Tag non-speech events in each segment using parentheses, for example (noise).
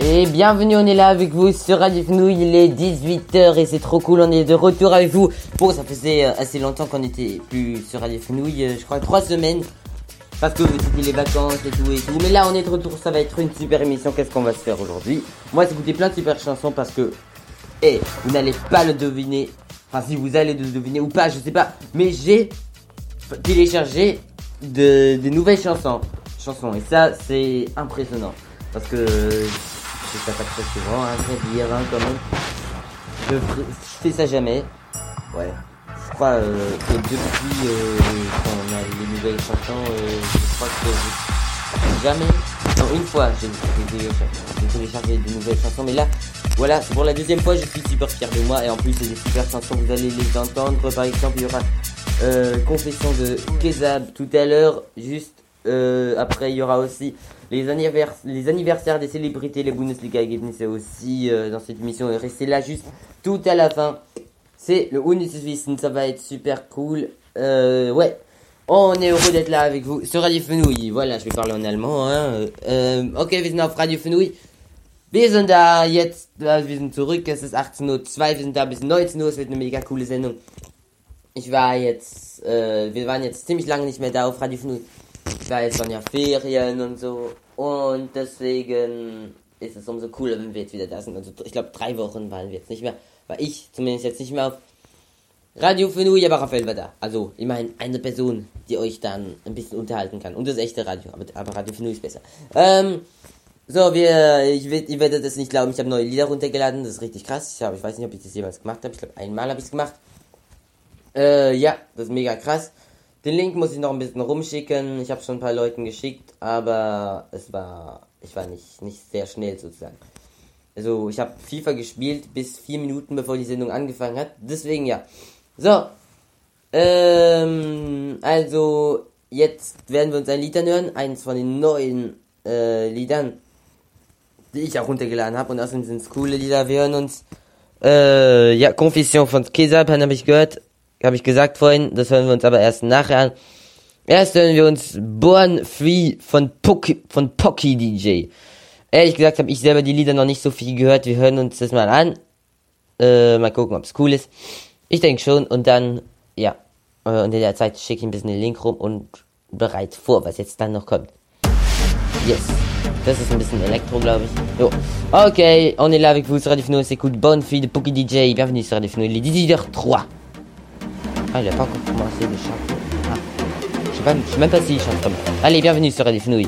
Et bienvenue, on est là avec vous sur Radio Fenouil, il est 18h et c'est trop cool, on est de retour avec vous. Bon, ça faisait euh, assez longtemps qu'on était plus sur Radio Fenouil, euh, je crois 3 semaines, parce que c'était les vacances et tout et tout. Mais là, on est de retour, ça va être une super émission, qu'est-ce qu'on va se faire aujourd'hui? Moi, j'ai écouté plein de super chansons parce que, eh, vous n'allez pas le deviner, enfin si vous allez le deviner ou pas, je sais pas, mais j'ai téléchargé de, de nouvelles chansons, chansons, et ça, c'est impressionnant, parce que je fais ça pas très souvent, hein, très dire, hein, quand même. Je, je fais ça jamais. Ouais. Je crois euh, que depuis euh, qu'on a les nouvelles chansons, euh, je crois que jamais. Non, une fois, j'ai téléchargé, de nouvelles chansons, mais là, voilà, pour la deuxième fois, je suis super fier de moi, et en plus, c'est des super chansons, vous allez les entendre. Par exemple, il y aura euh, Confession de Kezab tout à l'heure, juste euh, après, il y aura aussi les, annivers- les anniversaires des célébrités, les Bundesliga-Ergebnisse aussi euh, dans cette émission. Et restez là juste tout à la fin. C'est le Bundeswissen, ça va être super cool. Euh, ouais, on est heureux d'être là avec vous sur Radio Fenouil. Voilà, je vais parler en allemand. Hein. Ok, wir sind auf Radio Fenouil. Wir sind da jetzt, wir sind zurück, es ist 18.02 Uhr, wir sind da bis 19 Uhr, es wird eine mega coole Sendung. Ich war jetzt, äh, wir waren jetzt ziemlich lange nicht mehr da auf Radio Fenouil. Weil es waren ja Ferien und so. Und deswegen ist es umso cooler, wenn wir jetzt wieder da sind. Also ich glaube, drei Wochen waren wir jetzt nicht mehr. War ich zumindest jetzt nicht mehr auf Radio Fenouil, aber Raphael war da. Also immerhin eine Person, die euch dann ein bisschen unterhalten kann. Und das echte Radio. Aber, aber Radio Fenouil ist besser. Ähm, so, wir, ich, ihr werdet es nicht glauben, ich habe neue Lieder runtergeladen. Das ist richtig krass. Ich, hab, ich weiß nicht, ob ich das jemals gemacht habe. Ich glaube, einmal habe ich es gemacht. Äh, ja, das ist mega krass. Den Link muss ich noch ein bisschen rumschicken. Ich habe schon ein paar Leuten geschickt, aber es war, ich war nicht, nicht sehr schnell sozusagen. Also ich habe FIFA gespielt bis vier Minuten bevor die Sendung angefangen hat. Deswegen ja. So. Ähm, also jetzt werden wir uns ein Lied anhören. Eins von den neuen äh, Liedern, die ich auch runtergeladen habe. Und außerdem sind es coole Lieder. Wir hören uns äh, ja, Confession von Kesapan habe ich gehört. Habe ich gesagt vorhin. Das hören wir uns aber erst nachher an. Erst hören wir uns Born Free von Poki, von Pocky DJ. Ehrlich gesagt habe ich selber die Lieder noch nicht so viel gehört. Wir hören uns das mal an. Äh, mal gucken, ob es cool ist. Ich denke schon. Und dann, ja. Äh, und in der Zeit schicke ich ein bisschen den Link rum und bereit vor, was jetzt dann noch kommt. Yes. Das ist ein bisschen Elektro, glaube ich. Jo. Ok, on est là avec vous sur Radio Fino, on s'écoute Bonne Fille de Poki DJ. Bienvenue sur Radio Fino, il est 18h03. Ah, il a pas encore commencé de chanter. Ah. Je sais même pas s'il chante comme. Allez, bienvenue sur Radio Fenouil.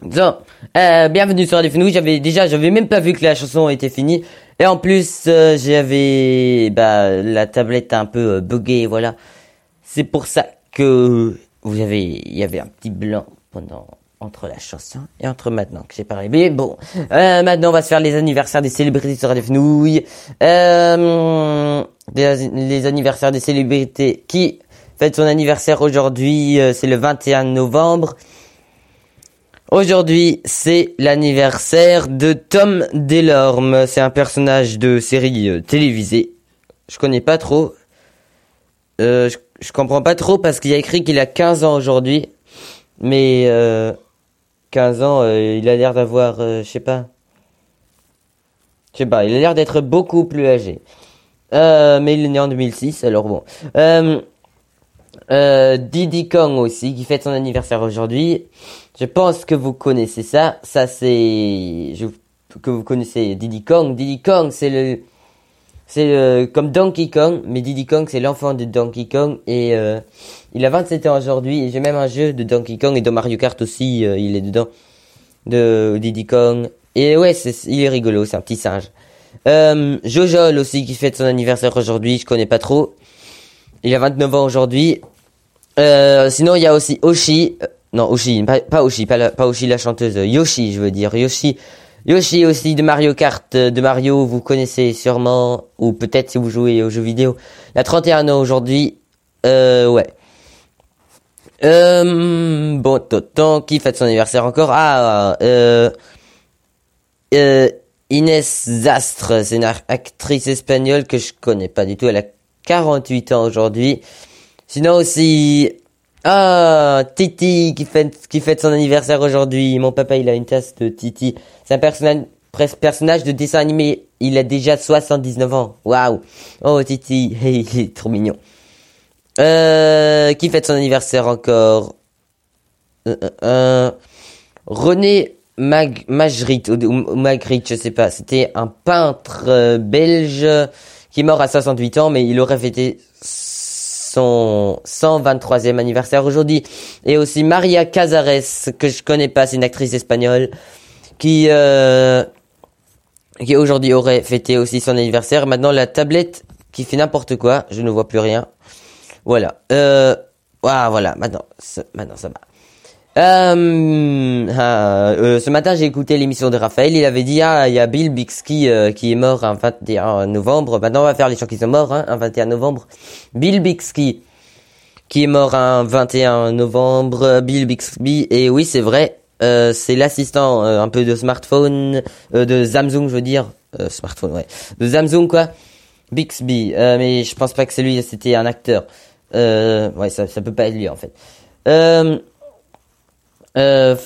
So, euh, bienvenue sur Radio Fenouille. J'avais déjà, j'avais même pas vu que la chanson était finie. Et en plus, euh, j'avais, bah, la tablette un peu euh, buggée, voilà. C'est pour ça que vous avez, il y avait un petit blanc pendant entre la chanson et entre maintenant que j'ai parlé. Mais bon, euh, maintenant on va se faire les anniversaires des célébrités sur Radio Fenouille. Euh, les, les anniversaires des célébrités qui fête son anniversaire aujourd'hui, euh, c'est le 21 novembre. Aujourd'hui, c'est l'anniversaire de Tom Delorme. C'est un personnage de série euh, télévisée. Je connais pas trop. Euh, je, comprends pas trop parce qu'il y a écrit qu'il a 15 ans aujourd'hui. Mais euh, 15 ans, euh, il a l'air d'avoir, euh, je sais pas. Je sais pas, il a l'air d'être beaucoup plus âgé. Mais il est né en 2006, alors bon. Diddy Kong aussi, qui fête son anniversaire aujourd'hui. Je pense que vous connaissez ça. Ça, c'est... je- Que vous connaissez Diddy Kong. Diddy Kong, c'est le... C'est le- comme Donkey Kong, mais Diddy Kong, c'est l'enfant de Donkey Kong. Et euh, il a 27 ans aujourd'hui. Et j'ai même un jeu de Donkey Kong. Et dans Mario Kart aussi, euh, il est dedans. De Diddy Kong. Et ouais, c'est, il est rigolo, c'est un petit singe. Euh, aussi, qui fête son anniversaire aujourd'hui. Je connais pas trop. Il a 29 ans aujourd'hui. Euh, sinon, il y a aussi Oshi. Non, Oshi, pas, pas pas, la- la chanteuse. Yoshi, je veux dire. Yoshi. Yoshi aussi de Mario Kart, euh, de Mario, vous connaissez sûrement, ou peut-être si vous jouez aux jeux vidéo. Il a 31 ans aujourd'hui. Euh, ouais. Euh, bon, Toton, qui fête son anniversaire encore Ah, euh, euh, Inès Zastre, c'est une actrice espagnole que je connais pas du tout. Elle a 48 ans aujourd'hui. Sinon aussi, ah, Titi qui fête, son anniversaire aujourd'hui. Mon papa, il a une tasse de Titi. C'est un personnage, de dessin animé. Il a déjà 79 ans. Waouh. Oh, Titi. (laughs) Il est trop mignon. Euh, qui fête son anniversaire encore? Euh, euh, René Mag Magritte, ou, Magritte, je sais pas. C'était un peintre belge qui est mort à 68 ans, mais il aurait fêté son 123e anniversaire aujourd'hui. Et aussi Maria Cazares, que je connais pas, c'est une actrice espagnole, qui, euh, qui aujourd'hui aurait fêté aussi son anniversaire. Maintenant, la tablette qui fait n'importe quoi, je ne vois plus rien. Voilà. Euh, ah, voilà, maintenant, maintenant ça va. Euh, ah, euh, ce matin, j'ai écouté l'émission de Raphaël. Il avait dit, ah, il y a Bill Bixby euh, qui est mort un 21 novembre. Maintenant, on va faire les gens qui sont morts, hein, un 21 novembre. Bill Bixby, qui est mort un 21 novembre. Bill Bixby. Et oui, c'est vrai, euh, c'est l'assistant un peu de smartphone, de Samsung, je veux dire. Smartphone, ouais. De Samsung, quoi. Bixby. Mais je pense pas que c'est lui, c'était un acteur. Ouais, ça, ça peut pas être lui, en fait. Euh, euh,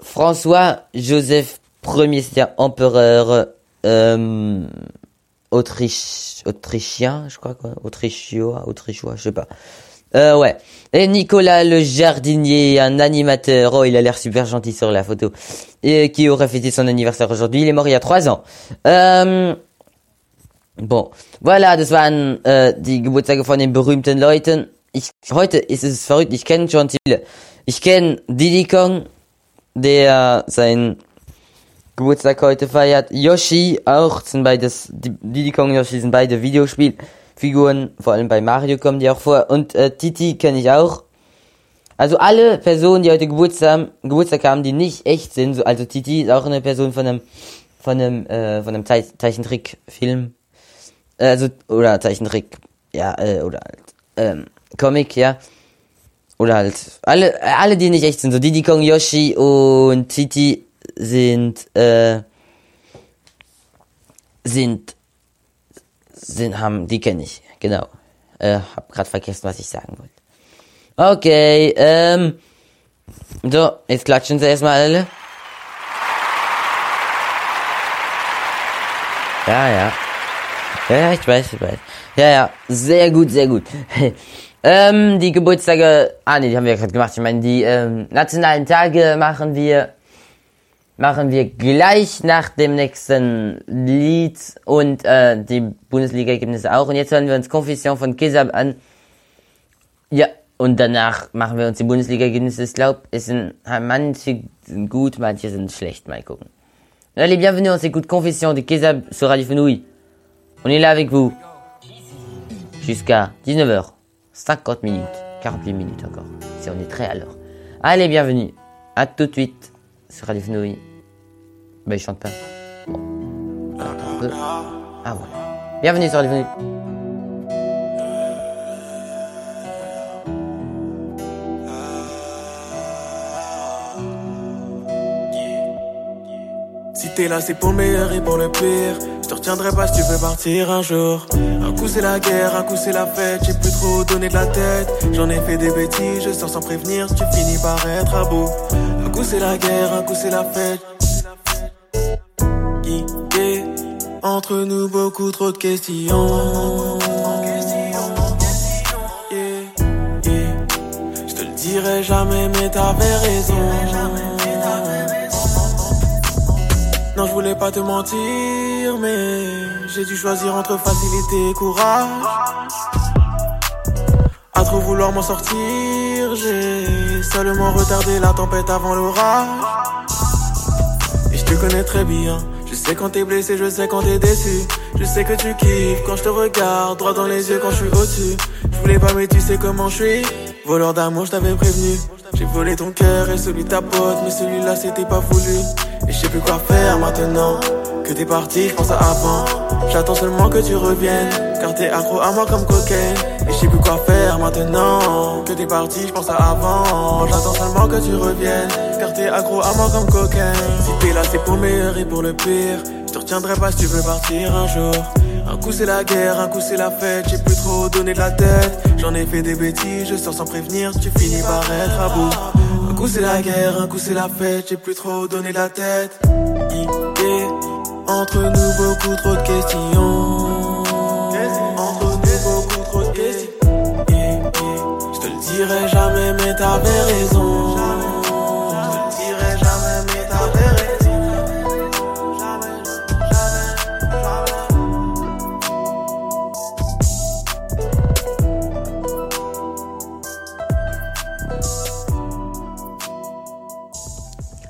François Joseph Ier, un empereur euh, autrichien, je crois quoi, autrichiois, autrichois, je sais pas. Euh, ouais. Et Nicolas le jardinier, un animateur. Oh, il a l'air super gentil sur la photo. Et qui aurait fêté son anniversaire aujourd'hui? Il est mort il y a trois ans. Bon, voilà, das waren äh, die Geburtstage von den berühmten Leuten. Ich, heute ist es verrückt, ich kenne schon viele. Ich kenne Diddy Kong, der seinen Geburtstag heute feiert. Yoshi auch, sind beides, Diddy Kong und Yoshi sind beide Videospielfiguren, vor allem bei Mario kommen die auch vor. Und äh, Titi kenne ich auch. Also alle Personen, die heute Geburtstag haben, Geburtstag haben, die nicht echt sind, so, also Titi ist auch eine Person von einem, von einem, äh, von einem Zei- Zeichentrickfilm. Äh, Also, oder Zeichentrick, ja, äh, oder ähm, Comic, ja. Oder halt, alle, alle, die nicht echt sind, so Diddy Kong, Yoshi und Titi sind, äh, sind, sind, haben, die kenne ich, genau. Äh, hab grad vergessen, was ich sagen wollte. Okay, ähm, so, jetzt klatschen sie erstmal alle. Ja, ja. Ja, ja, ich weiß, ich weiß. Ja, ja, sehr gut, sehr gut. (laughs) ähm, die Geburtstage, ah nee, die haben wir ja gerade gemacht. Ich meine, die ähm, nationalen Tage machen wir, machen wir gleich nach dem nächsten Lied und äh, die Bundesliga-Ergebnisse auch. Und jetzt hören wir uns Confession von Kesab an. Ja, Und danach machen wir uns die Bundesliga-Ergebnisse. Ich glaube, es sind manche sind gut, manche sind schlecht. Mal gucken. Allez, bienvenue, on s'écoute Confession de Kezab sur Radio Fenouille. On est là avec vous. Jusqu'à 19h. 50 minutes. 48 minutes encore. Si on est très à l'heure. Allez, bienvenue. À tout de suite sur Radio Fenouille. Bah, il chante pas. Bon. Un peu. Ah, voilà. Bienvenue sur Radio Fenouille. T'es là, c'est pour le meilleur et pour le pire. Je te retiendrai pas si tu veux partir un jour. Un coup c'est la guerre, un coup c'est la fête. J'ai plus trop donné de la tête. J'en ai fait des bêtises, je sors sans prévenir. Tu finis par être à bout. Un coup c'est la guerre, un coup c'est la fête. Entre nous beaucoup trop de questions. Yeah, yeah. Je te le dirai jamais, mais t'avais raison. Non, je voulais pas te mentir, mais j'ai dû choisir entre facilité et courage. À trop vouloir m'en sortir, j'ai seulement retardé la tempête avant l'orage. Et je te connais très bien. Je sais quand t'es blessé, je sais quand t'es déçu. Je sais que tu kiffes quand je te regarde droit dans les yeux quand je suis au-dessus. Je voulais pas, mais tu sais comment je suis. Voleur d'amour, je t'avais prévenu. J'ai volé ton cœur et celui de ta pote, mais celui-là c'était pas voulu. Je sais plus quoi faire maintenant que t'es parti, je pense à avant. J'attends seulement que tu reviennes, car t'es accro à moi comme cocaine. Et je sais plus quoi faire maintenant que t'es parti, je pense à avant. J'attends seulement que tu reviennes, car t'es accro à moi comme cocaine. Si t'es là, c'est pour le meilleur et pour le pire. Je te retiendrai pas si tu veux partir un jour. Un coup c'est la guerre, un coup c'est la fête, j'ai plus trop donné de la tête. J'en ai fait des bêtises, je sors sans prévenir, tu finis par être à bout. Coup c'est la guerre, un coup c'est la fête, j'ai plus trop donné la tête. Entre nous beaucoup trop de questions. Entre nous beaucoup trop de questions. Yeah, yeah. Je te le dirai jamais, mais t'avais raison.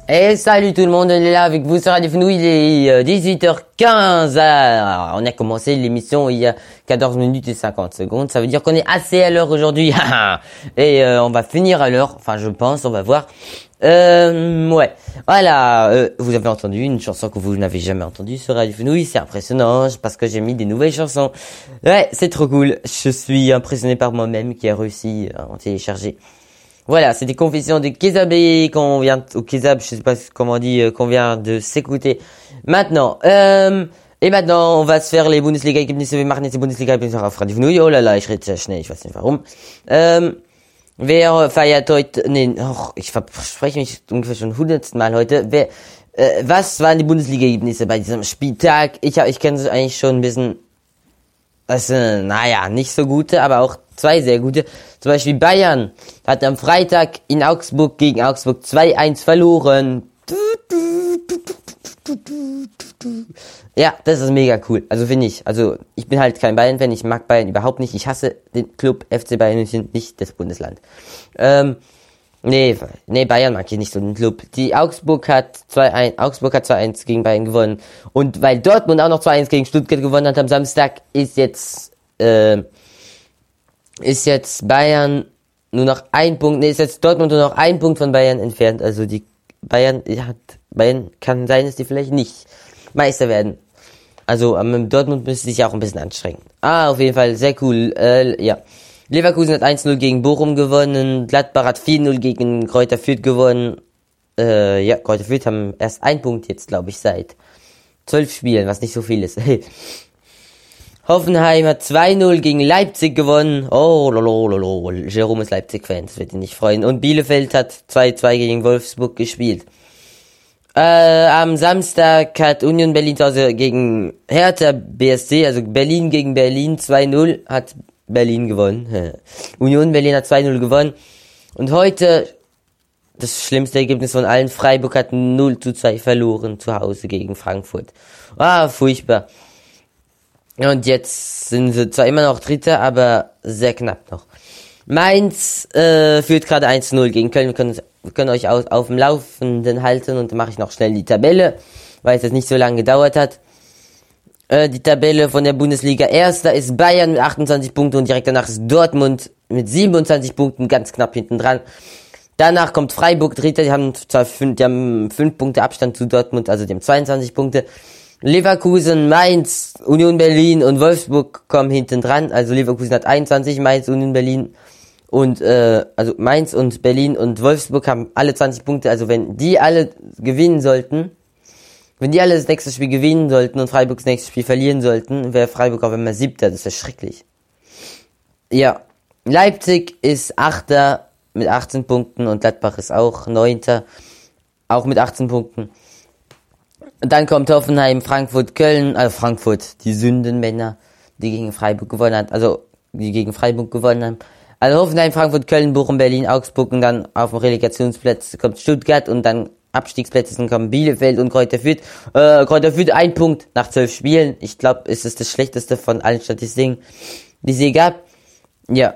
Et salut tout le monde, on est là avec vous sur Radio Fenouille, il est euh, 18h15. Alors, on a commencé l'émission il y a 14 minutes et 50 secondes, ça veut dire qu'on est assez à l'heure aujourd'hui. (laughs) et euh, on va finir à l'heure, enfin je pense, on va voir. Euh, ouais, voilà, euh, vous avez entendu une chanson que vous n'avez jamais entendue sur Radio Fenouille, c'est impressionnant parce que j'ai mis des nouvelles chansons. Ouais, c'est trop cool, je suis impressionné par moi-même qui a réussi à en télécharger. Voilà, c'est des confessions de Kezabé qu'on vient, ou Kezab, je sais pas comment on dit, euh, qu'on vient de s'écouter. Maintenant, euh, et maintenant, on va se faire les Bundesliga machen jetzt die Bundesliga. Oh la la, ich rede sehr schnell, ich weiß nicht warum. Ähm, wer feiert heute, nee, och, ich verspreche mich ungefähr schon hundertsten Mal heute. Wer, äh, was waren die Bundesliga Ergebnisse bei diesem Spieltag? Ich, ich kenne es eigentlich schon ein bisschen, das sind, naja, nicht so gute, aber auch zwei sehr gute. Zum Beispiel Bayern hat am Freitag in Augsburg gegen Augsburg 2-1 verloren. Ja, das ist mega cool. Also finde ich. Also ich bin halt kein Bayern-Fan, ich mag Bayern überhaupt nicht. Ich hasse den Club FC Bayern München, nicht das Bundesland. Ähm, nee, nee, Bayern mag ich nicht so den Club. Die Augsburg hat 2-1, Augsburg hat 2-1 gegen Bayern gewonnen. Und weil Dortmund auch noch 2-1 gegen Stuttgart gewonnen hat am Samstag, ist jetzt, äh, ist jetzt Bayern nur noch ein Punkt, nee, ist jetzt Dortmund nur noch ein Punkt von Bayern entfernt. Also die Bayern hat, Bayern kann sein, dass die vielleicht nicht Meister werden. Also am Dortmund müsste sich auch ein bisschen anstrengen. Ah, auf jeden Fall, sehr cool. Äh, ja. Leverkusen hat 1-0 gegen Bochum gewonnen, Gladbach hat 4-0 gegen Kräuter Fürth gewonnen. Äh, ja, Kräuter Fürth haben erst einen Punkt jetzt, glaube ich, seit zwölf Spielen, was nicht so viel ist. (laughs) Hoffenheim hat 2-0 gegen Leipzig gewonnen. Oh, lolololo. Jerome ist Leipzig-Fan, das wird ihn nicht freuen. Und Bielefeld hat 2-2 gegen Wolfsburg gespielt. Äh, am Samstag hat Union Berlin zu Hause gegen Hertha BSC, also Berlin gegen Berlin 2-0, hat Berlin gewonnen. Union Berlin hat 2-0 gewonnen. Und heute, das schlimmste Ergebnis von allen, Freiburg hat 0 zu 2 verloren zu Hause gegen Frankfurt. Ah, furchtbar. Und jetzt sind sie zwar immer noch Dritter, aber sehr knapp noch. Mainz äh, führt gerade 1-0 gegen Köln. Wir können, können euch auf, auf dem Laufenden halten und mache ich noch schnell die Tabelle, weil es jetzt nicht so lange gedauert hat. Äh, die Tabelle von der Bundesliga. Erster ist Bayern mit 28 Punkten und direkt danach ist Dortmund mit 27 Punkten ganz knapp hinten dran. Danach kommt Freiburg, Dritter, die haben zwar fünf, Punkte Abstand zu Dortmund, also die haben 22 Punkte. Leverkusen, Mainz, Union Berlin und Wolfsburg kommen hinten dran. Also Leverkusen hat 21, Mainz, Union Berlin und äh, also Mainz und Berlin und Wolfsburg haben alle 20 Punkte. Also wenn die alle gewinnen sollten, wenn die alle das nächste Spiel gewinnen sollten und Freiburg das nächste Spiel verlieren sollten, wäre Freiburg auf einmal siebter. Das wäre schrecklich. Ja, Leipzig ist achter mit 18 Punkten und Gladbach ist auch neunter, auch mit 18 Punkten. Und dann kommt Hoffenheim, Frankfurt, Köln, also Frankfurt, die Sündenmänner, die gegen Freiburg gewonnen hat, also die gegen Freiburg gewonnen haben. Also Hoffenheim, Frankfurt, Köln, Bochum, Berlin, Augsburg und dann auf dem Relegationsplatz kommt Stuttgart und dann Abstiegsplätze kommen Bielefeld und Kräuter Fürth. Äh, Kräuter Fürth ein Punkt nach zwölf Spielen. Ich glaube, ist es das schlechteste von allen Statistiken, die sie gab. Ja.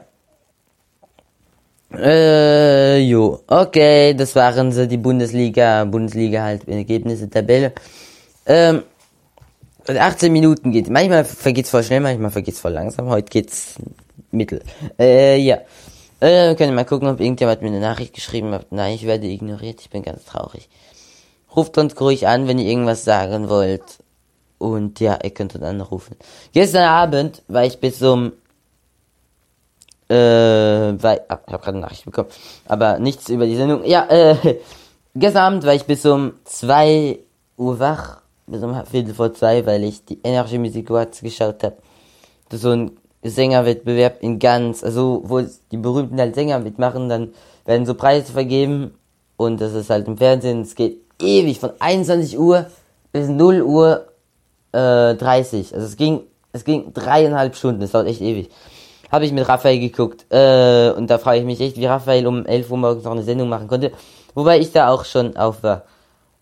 Äh, jo. Okay, das waren so die Bundesliga, Bundesliga halt Ergebnisse, Tabelle. Ähm, 18 Minuten geht. Manchmal vergeht's voll schnell, manchmal vergeht's voll langsam. Heute geht's mittel. Äh, ja. Äh, können wir mal gucken, ob irgendjemand mir eine Nachricht geschrieben hat. Nein, ich werde ignoriert. Ich bin ganz traurig. Ruft uns ruhig an, wenn ihr irgendwas sagen wollt. Und ja, ihr könnt uns anrufen. Gestern Abend war ich bis um äh, weil, ah, ich habe gerade eine Nachricht bekommen, aber nichts über die Sendung. Ja, äh, (laughs) gestern Abend war ich bis um 2 Uhr wach, bis um Viertel vor zwei, weil ich die Energy Music Awards geschaut habe. Das ist so ein Sängerwettbewerb in ganz, also wo die berühmten halt Sänger mitmachen, dann werden so Preise vergeben und das ist halt im Fernsehen, es geht ewig, von 21 Uhr bis 0 Uhr äh, 30. Also es ging, es ging dreieinhalb Stunden, das dauert echt ewig habe ich mit Raphael geguckt. Äh, und da frage ich mich echt, wie Raphael um 11 Uhr morgens noch eine Sendung machen konnte. Wobei ich da auch schon auf war.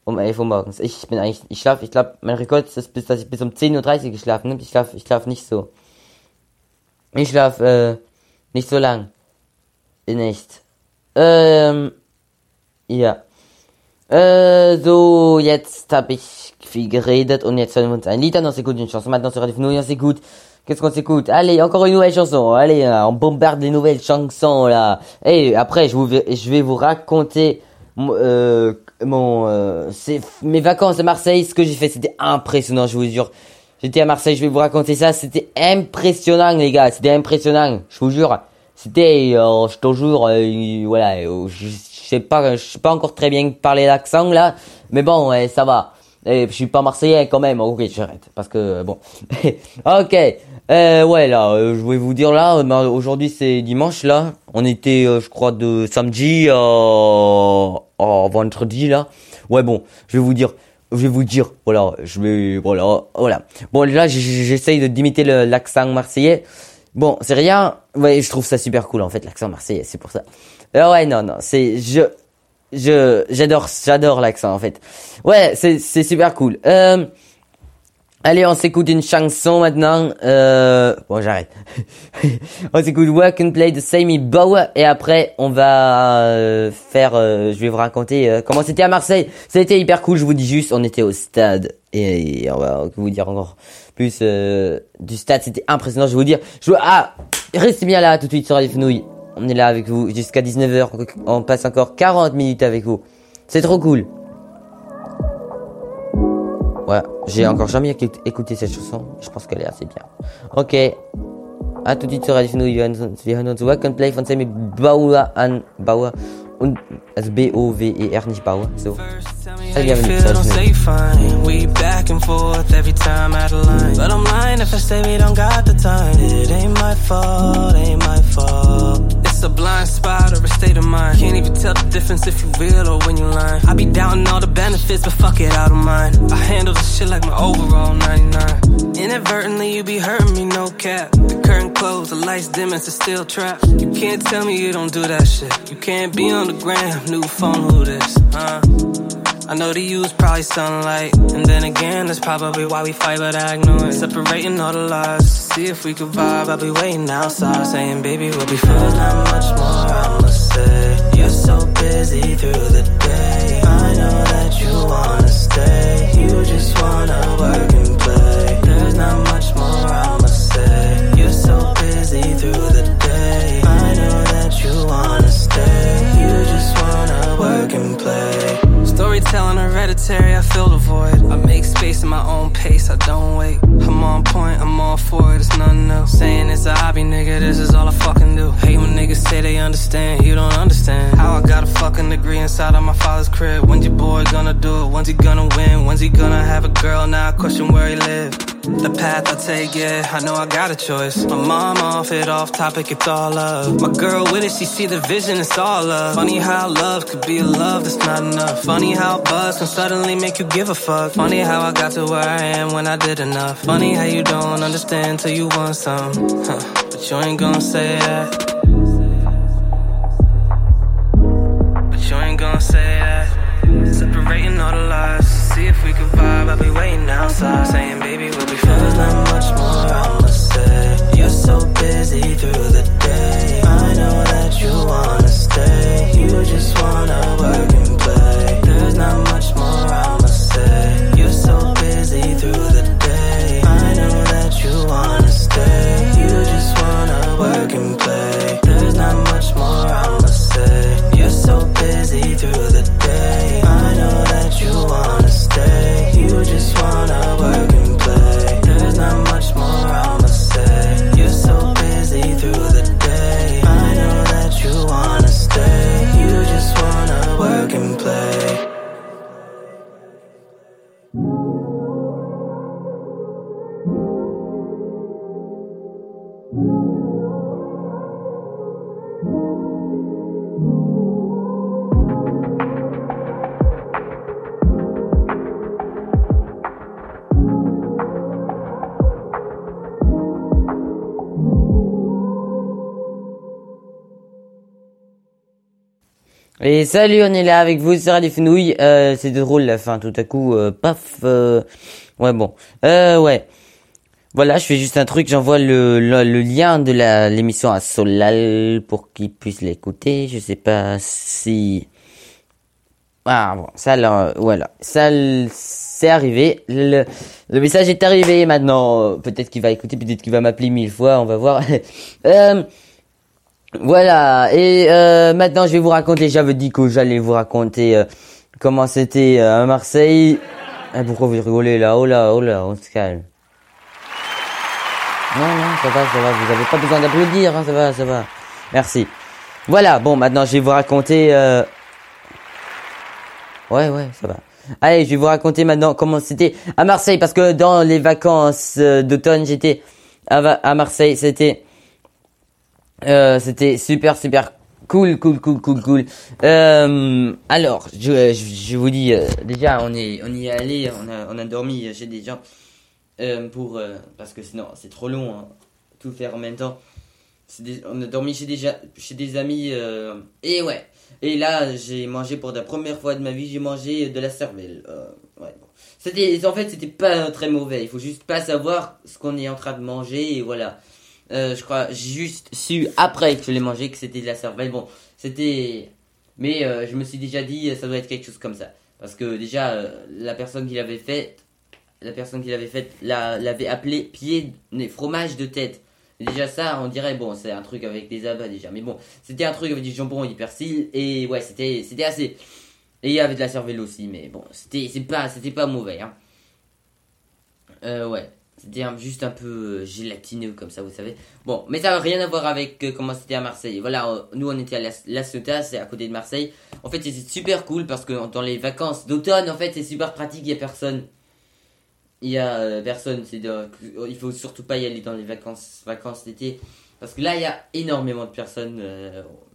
Um 11 Uhr morgens. Ich bin eigentlich, ich schlafe, ich glaube, mein Rekord ist bis, dass ich bis um 10.30 Uhr geschlafen habe. Ich schlafe, ich schlafe nicht so. Ich schlafe, äh, nicht so lang. In echt. Ähm, ja. Äh, so, jetzt habe ich viel geredet und jetzt hören wir uns ein Lied an, c'est gut, une chanson maintenant sur Radio Fenouille, c'est good. Qu'est-ce qu'on s'écoute? Allez, encore une nouvelle chanson. Allez, on bombarde les nouvelles chansons là. Et après, je, vous, je vais vous raconter euh, mon, euh, mes vacances à Marseille. Ce que j'ai fait, c'était impressionnant, je vous jure. J'étais à Marseille, je vais vous raconter ça. C'était impressionnant, les gars. C'était impressionnant, je vous jure. C'était, euh, je te jure, euh, voilà. Euh, je, sais pas, je sais pas encore très bien parler l'accent là, mais bon, ouais, ça va. Et je suis pas marseillais quand même. Ok, j'arrête parce que bon. (laughs) ok. Euh, ouais, là, euh, je vais vous dire là, euh, aujourd'hui c'est dimanche là. On était, euh, je crois, de samedi à, à vendredi là. Ouais, bon, je vais vous dire, je vais vous dire, voilà, je vais, voilà, voilà. Bon, là, j'essaye d'imiter l'accent marseillais. Bon, c'est rien. Ouais, je trouve ça super cool en fait, l'accent marseillais, c'est pour ça. Euh, ouais, non, non, c'est, je, je, j'adore, j'adore l'accent en fait. Ouais, c'est, c'est super cool. Euh, Allez, on s'écoute une chanson maintenant. Euh... Bon, j'arrête. (laughs) on s'écoute Work and Play de Sammy Bauer et après on va euh, faire. Euh, je vais vous raconter euh, comment c'était à Marseille. C'était hyper cool. Je vous dis juste, on était au stade et, on va vous dire encore plus du stade. C'était impressionnant. Je vais vous dire. Je ah, restez bien là tout de suite sur Radio Fenouille. On est là avec vous jusqu'à 19h. On passe encore 40 minutes avec vous. C'est trop cool. Ouais, j'ai encore jamais écouté cette chanson. Je pense qu'elle est assez bien. Ok. À tout de suite sur Radio Fenouille. Wir hören uns Work and Play von Sammy Bauer an. Bauer. Und, also B-O-W-E-R, nicht Bauer. So. Très bienvenue sur Radio We back and forth every time out of line. But I'm lying if I say we don't got the time. It ain't my fault, ain't my fault. It's a blind spot or a state of mind. Can't even tell the difference if you real or when you lying. I be doubting all the benefits, but fuck it, I don't mind. I handle the shit like my overall 99. Inadvertently, you be hurting me, no cap. The curtain closed, the lights dim, it's a steel trap. You can't tell me you don't do that shit. You can't be on the gram, new phone, who this, huh? I know to use probably sunlight. And then again, that's probably why we fight, but I ignore it. Separating all the lies. See if we could vibe. I'll be waiting outside. Saying, baby, we'll be friends. Not much more I must say. You're so busy through the day. I know that you wanna stay. You just wanna work and play. There's not much Storytelling hereditary, I fill the void. I make space in my own pace, I don't wait. I'm on point, I'm all for it, it's nothing new. Saying it's a hobby, nigga, this is all I fucking do. Hate when niggas say they understand, you don't understand. How I got a fucking degree inside of my father's crib. When's your boy gonna do it? When's he gonna win? When's he gonna have a girl? Now I question where he live. The path I take, yeah, I know I got a choice. My mom off it, off topic, it's all love. My girl with it, she see the vision, it's all love. Funny how love could be a love that's not enough. Funny how buzz can suddenly make you give a fuck. Funny how I got to where I am when I did enough. Funny how you don't understand till you want some. Huh. But you ain't gonna say that. But you ain't gonna say that. Separating all the lies. See if we could vibe. I'll be waiting outside. Saying, baby. There's not much more I must say. You're so busy through the day. I know that you wanna stay. You just wanna work Et salut, on est là avec vous sur Radio Fenouille. Euh, c'est drôle la fin, tout à coup, euh, paf. euh, Ouais, bon. Euh, ouais. Voilà, je fais juste un truc, j'envoie le, lien de l'émission à Solal pour qu'il puisse l'écouter. Je sais pas si... Ah bon, ça là, voilà. Ça, c'est arrivé. Le, le message est arrivé maintenant. Peut-être qu'il va écouter, peut-être qu'il va m'appeler mille fois, on va voir. (laughs) euh, voilà, et euh, maintenant je vais vous raconter, j'avais dit que j'allais vous raconter euh, comment c'était euh, à Marseille. Eh, pourquoi vous rigolez là? Oh là, oh là, on se calme. Non, non, ça va, ça va, vous avez pas besoin d'applaudir, hein, ça va, ça va. Merci. Voilà, bon, maintenant je vais vous raconter... euh, Ouais, ouais, ça va. Allez, je vais vous raconter maintenant comment c'était à Marseille, parce que dans les vacances euh, d'automne, j'étais à, à Marseille, c'était... Euh, c'était super super cool cool cool cool cool. Euh, alors je, je, vous dis euh, déjà on est on y est allé on a on a dormi gens euh, pour parce que sinon c'est trop long hein, tout faire en même temps. On a dormi chez des chez des amis et ouais et là j'ai mangé pour la première fois de ma vie j'ai mangé de la cervelle. Ouais. C'était en fait c'était pas très mauvais il faut juste pas savoir ce qu'on est en train de manger et voilà. Euh, je crois, juste su après que je l'ai mangé que c'était de la cervelle. Bon, c'était. Mais euh, je me suis déjà dit, ça doit être quelque chose comme ça. Parce que déjà, euh, la personne qui l'avait fait, la personne qui l'avait fait, la- l'avait appelé pied, fromage de tête. Déjà, ça, on dirait, bon, c'est un truc avec des abats déjà. Mais bon, c'était un truc avec du jambon et du persil. Et ouais, c'était assez. Et il y avait de la cervelle aussi. Mais bon, c'était pas, pas mauvais. Hein. Euh, ouais. Juste un peu euh, gélatineux comme ça, vous savez. Bon, mais ça n'a rien à voir avec euh, comment c'était à Marseille. Voilà, euh, nous on était à La, La Ciotat, c'est à côté de Marseille. En fait, c'était super cool parce que dans les vacances d'automne, en fait, c'est super pratique, il y a personne. Il y a personne, c'est il faut surtout pas y aller dans les vacances vacances d'été parce que là il y a énormément de personnes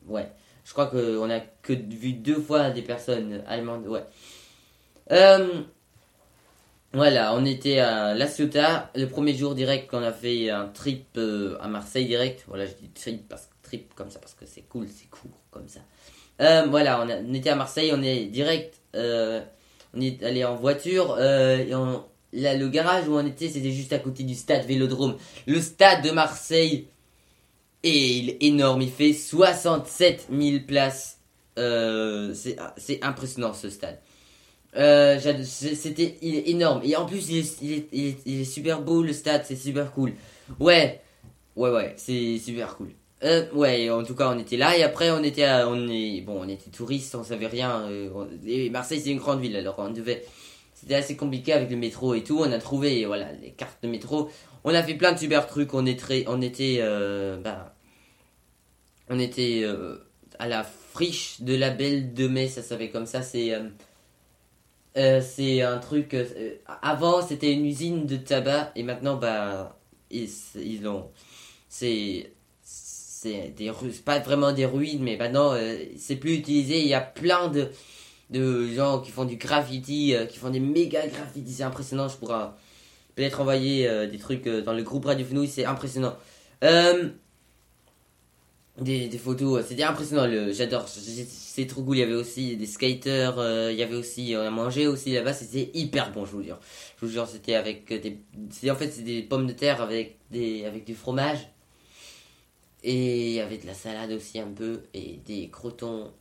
ouais. Je crois que on a que vu deux fois des personnes allemandes, ouais. Voilà, on était à La Ciotat. Le premier jour direct qu'on a fait un trip euh, à Marseille direct. Voilà, je dis trip parce trip comme ça parce que c'est cool, c'est court comme ça. Euh, voilà, on, on était à Marseille, on est direct. euh, on est allé en voiture. et on- là, le garage où on était, c'était juste à côté du stade Vélodrome. Le stade de Marseille est il est énorme. Il fait 67 000 places. C'est c'est impressionnant ce stade. Euh, C'était énorme. Et en plus, il est, il est, il est, super beau le stade. C'est super cool. Ouais, ouais, ouais, c'est super cool. Euh, ouais, en tout cas, on était là et après, on était, à- on est, bon, on était touristes, on savait rien. euh, et Marseille, c'est une grande ville, alors on devait, c'était assez compliqué avec le métro et tout. On a trouvé, voilà, les cartes de métro. On a fait plein de super trucs. On est très, on était, euh, bah, on était euh, à la friche de la Belle de Mai, ça s'appelle comme ça. C'est, euh, c'est un truc. euh, avant, c'était une usine de tabac et maintenant, bah, ils, ils ont, c'est c'est des pas vraiment des ruines mais maintenant euh, c'est plus utilisé. Il y a plein de de gens qui font du graffiti euh, qui font des méga graffitis. C'est impressionnant. Je pourrais peut-être envoyer euh, des trucs dans le groupe Radio Fenouil. C'est impressionnant. Euh, des, photos euh, c'était impressionnant j'adore c'est trop cool il y avait aussi des skaters euh, il y avait aussi on a mangé aussi là-bas c'était hyper bon je vous jure. Je vous jure c'était avec euh, des en fait c'est des pommes de terre avec des avec du fromage. Et il de la salade aussi un peu et des crotons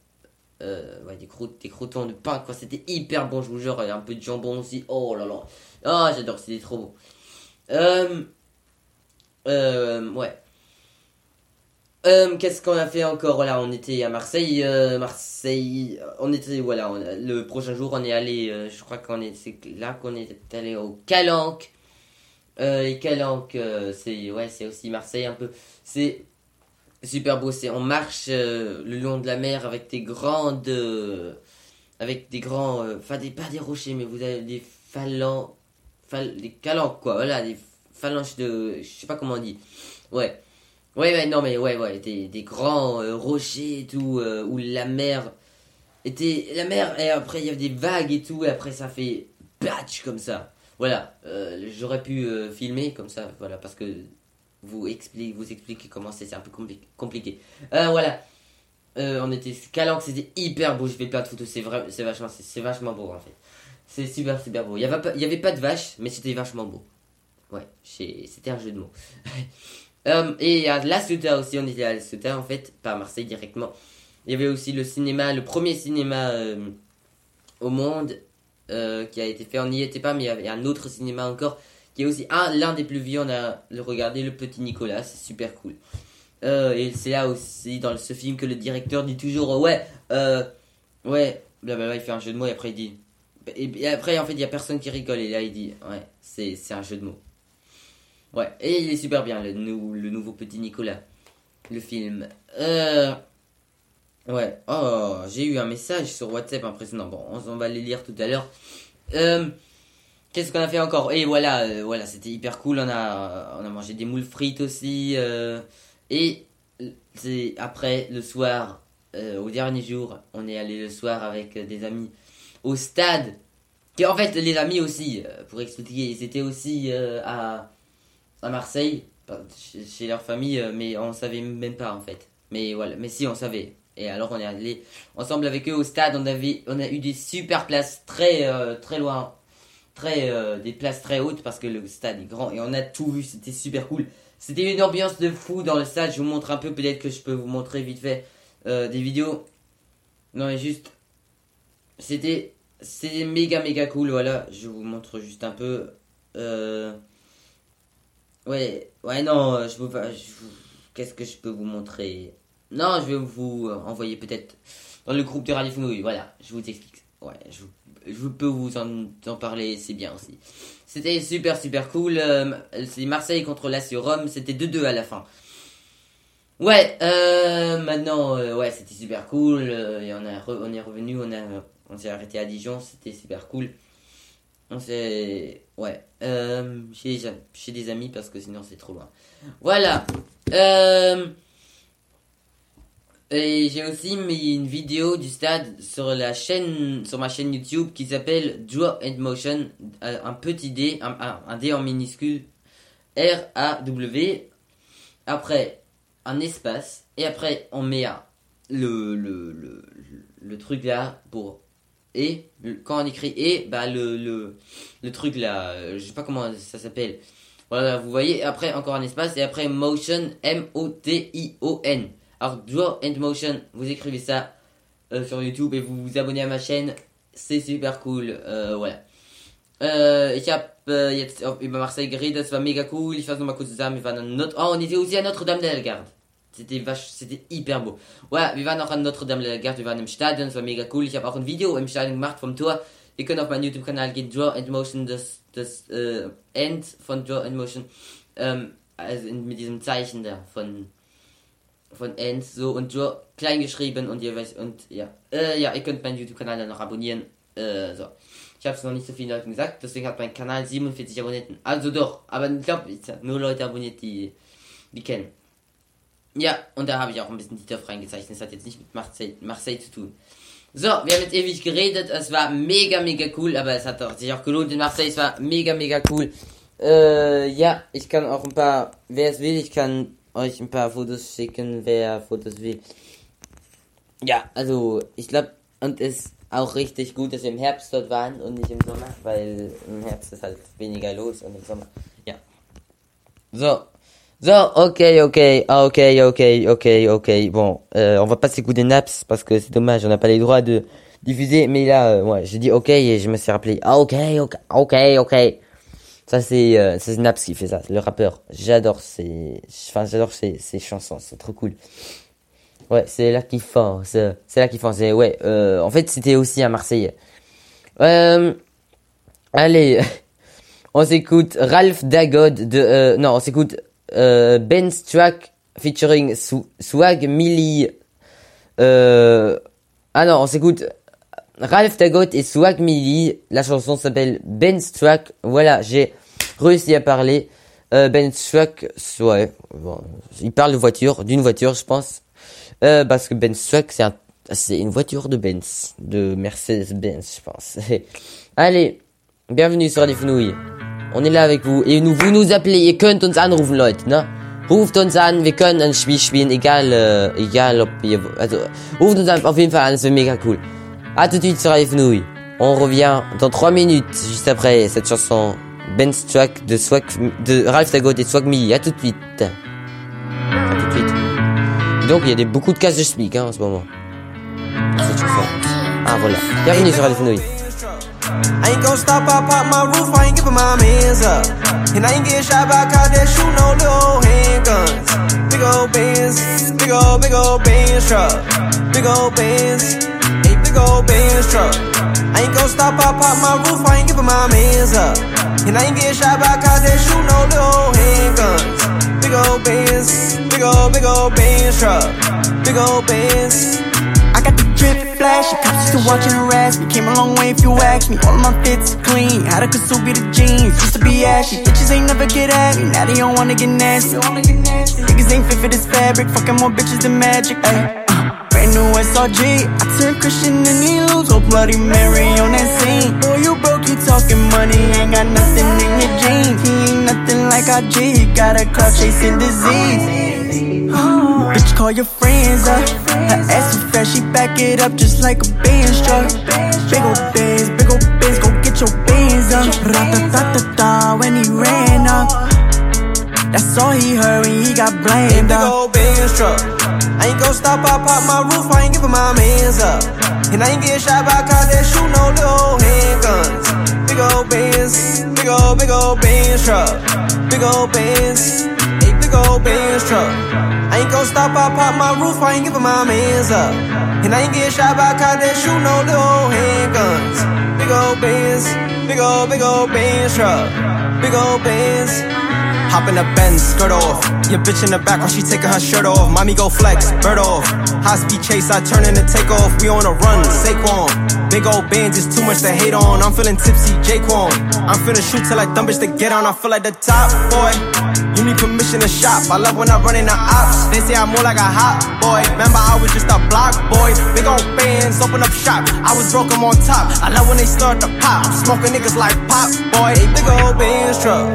des, cro- des de pain quoi c'était hyper bon je vous jure un peu de jambon aussi oh là là. Ah j'adore c'était trop bon. Euh, ouais euh, qu'est-ce qu'on a fait encore? Voilà, on était à Marseille. euh, Marseille, euh, on était voilà. on le prochain jour, on est allé. euh, je crois qu'on est c'est là qu'on est allé au Calanque. Euh, et Calanque, euh, c'est ouais, c'est aussi Marseille un peu. C'est super beau. C'est on marche euh, le long de la mer avec des grandes, euh, avec des grands, euh, enfin des pas des rochers, mais vous avez des phalanges, phal- des calanques quoi. Voilà, des phalanges de, je sais pas comment on dit. Ouais. Ouais, ouais, non, mais ouais, ouais, des, des grands euh, rochers et tout, euh, où la mer était. La mer, et après il y avait des vagues et tout, et après ça fait patch comme ça. Voilà, euh, j'aurais pu filmer comme ça, voilà, parce que vous expliquez, vous expliquez comment c'est, c'est un peu compli- compliqué. Voilà, on était calanque, c'était hyper beau, j'ai fait plein de photos, c'est vrai, c'est vachement, c'est, c'est vachement beau en fait. C'est super, super beau. Il y avait avait pas de vaches, mais c'était vachement beau. Ouais, c'était un jeu de mots. (laughs) Euh, et à La Ceuta aussi, on était à La Ceuta en fait, pas à Marseille directement. Il y avait aussi le cinéma, le premier cinéma euh, au monde euh, qui a été fait. On n'y était pas, mais il y avait un autre cinéma encore qui est aussi un l'un des plus vieux. On a regardé, le petit Nicolas, c'est super cool. Euh, et c'est là aussi dans ce film que le directeur dit toujours ouais, ouais, blablabla, il fait un jeu de mots et après il dit. Et après en fait il y a personne qui rigole et là il dit ouais, c'est c'est un jeu de mots. Ouais, et il est super bien, le, nou- le nouveau petit Nicolas. Le film. Euh... Ouais. Oh, j'ai eu un message sur WhatsApp impressionnant. Bon, on, va les lire tout à l'heure. Euh... Qu'est-ce qu'on a fait encore? Et voilà, euh, voilà, c'était hyper cool. On a, on a mangé des moules frites aussi. euh, Et c'est après le soir, euh, au dernier jour, on est allé le soir avec des amis au stade. Qui en fait, les amis aussi, pour expliquer, ils étaient aussi à à Marseille, chez, leur famille, euh, mais on savait même pas en fait. Mais voilà, mais si on savait. Et alors on est allé ensemble avec eux au stade. On avait, on a eu des super places très, euh, très loin, très, euh, des places très hautes parce que le stade est grand et on a tout vu. C'était super cool. C'était une ambiance de fou dans le stade. Je vous montre un peu. Peut-être que je peux vous montrer vite fait des vidéos. Non mais juste, c'était méga méga cool. Voilà, je vous montre juste un peu. Ouais, ouais, non, je vous- Qu'est-ce que je peux vous montrer? Non, je vais vous euh, envoyer peut-être dans le groupe de Radio. Voilà, je vous explique. Ouais, je, je peux vous en, en parler, c'est bien aussi. C'était super, super cool. euh, c'est Marseille contre Lazio Rome, c'était 2-2 à la fin. Ouais, euh, maintenant, ouais, c'était super cool. on, a on est revenu, on, on s'est arrêté à Dijon, c'était super cool. On s'est. Ouais. Euh, chez, chez des amis parce que sinon c'est trop loin. Voilà. Euh, et j'ai aussi mis une vidéo du stade sur la chaîne, sur ma chaîne YouTube qui s'appelle Draw and Motion. euh, Un petit D, un, D en minuscule. R-A-W. Après, un espace. Et après, on met le, le, le, le truc là pour et quand on écrit et, bah le, le, le truc là, euh, je sais pas comment ça s'appelle. Voilà, vous voyez, après encore un espace et après motion, M-O-T-I-O-N. Alors Draw and Motion, vous écrivez ça euh, sur YouTube et vous vous abonnez à ma chaîne, c'est super cool, euh, voilà. Äh, ich habe äh, jetzt Marseille geredet, es war mega cool. Ich fasse nochmal kurz zusammen. Wir waren an Notre Oh, on était aussi à Notre-Dame-de-la-Garde. C'était vache, c'était hyper beau. Ouais, wir waren auch an Notre-Dame-de-la-Garde, wir waren im Stadion, es war mega cool. Ich habe auch ein Video im Stadion gemacht vom Tor. Ihr könnt auf meinen YouTube-Kanal gehen, Draw and Motion, das, das äh, End von Draw and Motion. Ähm, also in, mit diesem Zeichen da von, von End, so und Draw klein geschrieben und ihr weißt, und ja. Äh, ja, ihr könnt meinen YouTube-Kanal dann noch abonnieren. Äh, so. Ich habe es noch nicht so vielen Leuten gesagt, deswegen hat mein Kanal 47 Abonnenten. Also doch, aber ich glaube, es hat nur Leute abonniert, die, die kennen. Ja, und da habe ich auch ein bisschen die Dorf reingezeichnet. Das hat jetzt nicht mit Marseille, Marseille zu tun. So, wir haben jetzt ewig geredet. Es war mega, mega cool, aber es hat sich auch gelohnt in Marseille. Es war mega, mega cool. Äh, ja, ich kann auch ein paar, wer es will, ich kann euch ein paar Fotos schicken, wer Fotos will. Ja, also, ich glaube, und es ist auch richtig gut, dass wir im Herbst dort waren und nicht im Sommer, weil im Herbst ist halt weniger los und im Sommer, ja. So. So, ok, ok, ah, ok, ok, ok, ok. Bon, euh, on va pas s'écouter Naps parce que c'est dommage, on n'a pas les droits de diffuser. Mais là, euh, ouais, j'ai dit ok et je me suis rappelé. Ah, ok, ok, ok, ok. Ça c'est euh, c'est Naps qui fait ça, le rappeur. J'adore ses, enfin j'adore ses, chansons, c'est trop cool. Ouais, c'est là qu'il fonce, c'est là qu'il fonce. Et ouais, euh, en fait c'était aussi à Marseille. Euh, allez, (laughs) on s'écoute Ralph Dagod de, non, on s'écoute euh, Ben Strack featuring Sw- Swag Millie. Euh, ah non, on s'écoute Ralph Dagot et Swag Millie. La chanson s'appelle Ben Strack. Voilà, j'ai réussi à parler. Euh, ben Strack, ouais, bon, il parle de voiture, d'une voiture, je pense. Euh, parce que Ben Strack, c'est un, c'est une voiture de Benz, de Mercedes-Benz, je pense. (laughs) Allez, bienvenue sur Radio Fenouille. On est là avec vous. Et nous, vous nous appelez, ihr könnt uns anrufen, Leute, ne? Ruft uns an, wir können ein Spiel spielen, egal, äh, egal ob ihr, also, ruft uns auf jeden Fall an, c'est méga cool. À tout de suite sur Fenouille. On revient dans 3 minutes, juste après cette chanson Ben's Track de Swag, de Ralph Dagot et Swag Me. À tout de suite. À tout de suite. Donc, il y a des, beaucoup de cases de speak, hein, en ce moment. Cette chanson. Ah, voilà. Bienvenue sur Fenouille. I ain't gon' stop, I pop my roof, I ain't giving my mans up. And I ain't getting shot by a cop that shoot no little handguns. Big old Benz, big old, big old Benz truck. Big old Benz, a big old Benz truck. I ain't gon' stop, I pop my roof, I ain't giving my mans up. And I ain't getting shot by a cop that shoot no little handguns. Big old Benz, big old, big old Benz truck. Big old Benz. Got the drip flash, cops still watching harass me. Came a long way if you ask me. All of my fits clean. Had a Kasubi the jeans, used to be ashy. Bitches ain't never get at me, now they don't wanna get nasty. Niggas ain't fit for this fabric, fucking more bitches than magic. Ay, brand new SRG, I turned Christian and he lose. Oh Bloody Mary on that scene. Boy, you broke, you talking money, ain't got nothing in your jeans. He ain't nothing like he got a clout chasing disease. Bitch, call your friends up. Her ass is fat, she back it up just like a Benz truck. Big ol' Benz, big ol' Benz, go get your Benz up. Ra-ta-ta-ta-ta when he ran up. That's all he heard when he got blamed Big up. old Benz truck. I ain't gon' stop, I pop my roof, I ain't giving my mans up. And I ain't getting shot by a cop that shoot no little handguns. Big ol' Benz, big ol' big ol' Benz truck. Big ol' Benz, big old Benz truck. I ain't gon' stop, I pop my roof, I ain't giving my mans up. And I ain't getting shot by a cop that shoot no little handguns. Big old Benz, big old, big old Benz truck. Big old Benz. Hop in the Benz, skirt off. Your bitch in the back while she taking her shirt off. Mommy go flex, bird off. High speed chase, I turn in the take off. We on a run, Saquon. Big old bands is too much to hate on. I'm feeling tipsy, Jaquan. I'm finna shoot till I dumb bitch to get on. I feel like the top boy. You need permission to shop. I love when I run in the ops. They say I'm more like a hot boy. Remember, I was just a block boy. Big old bands, open up shop. I was broke, I'm on top. I love when they start to pop. Smoking niggas like pop boy. A big old bands truck.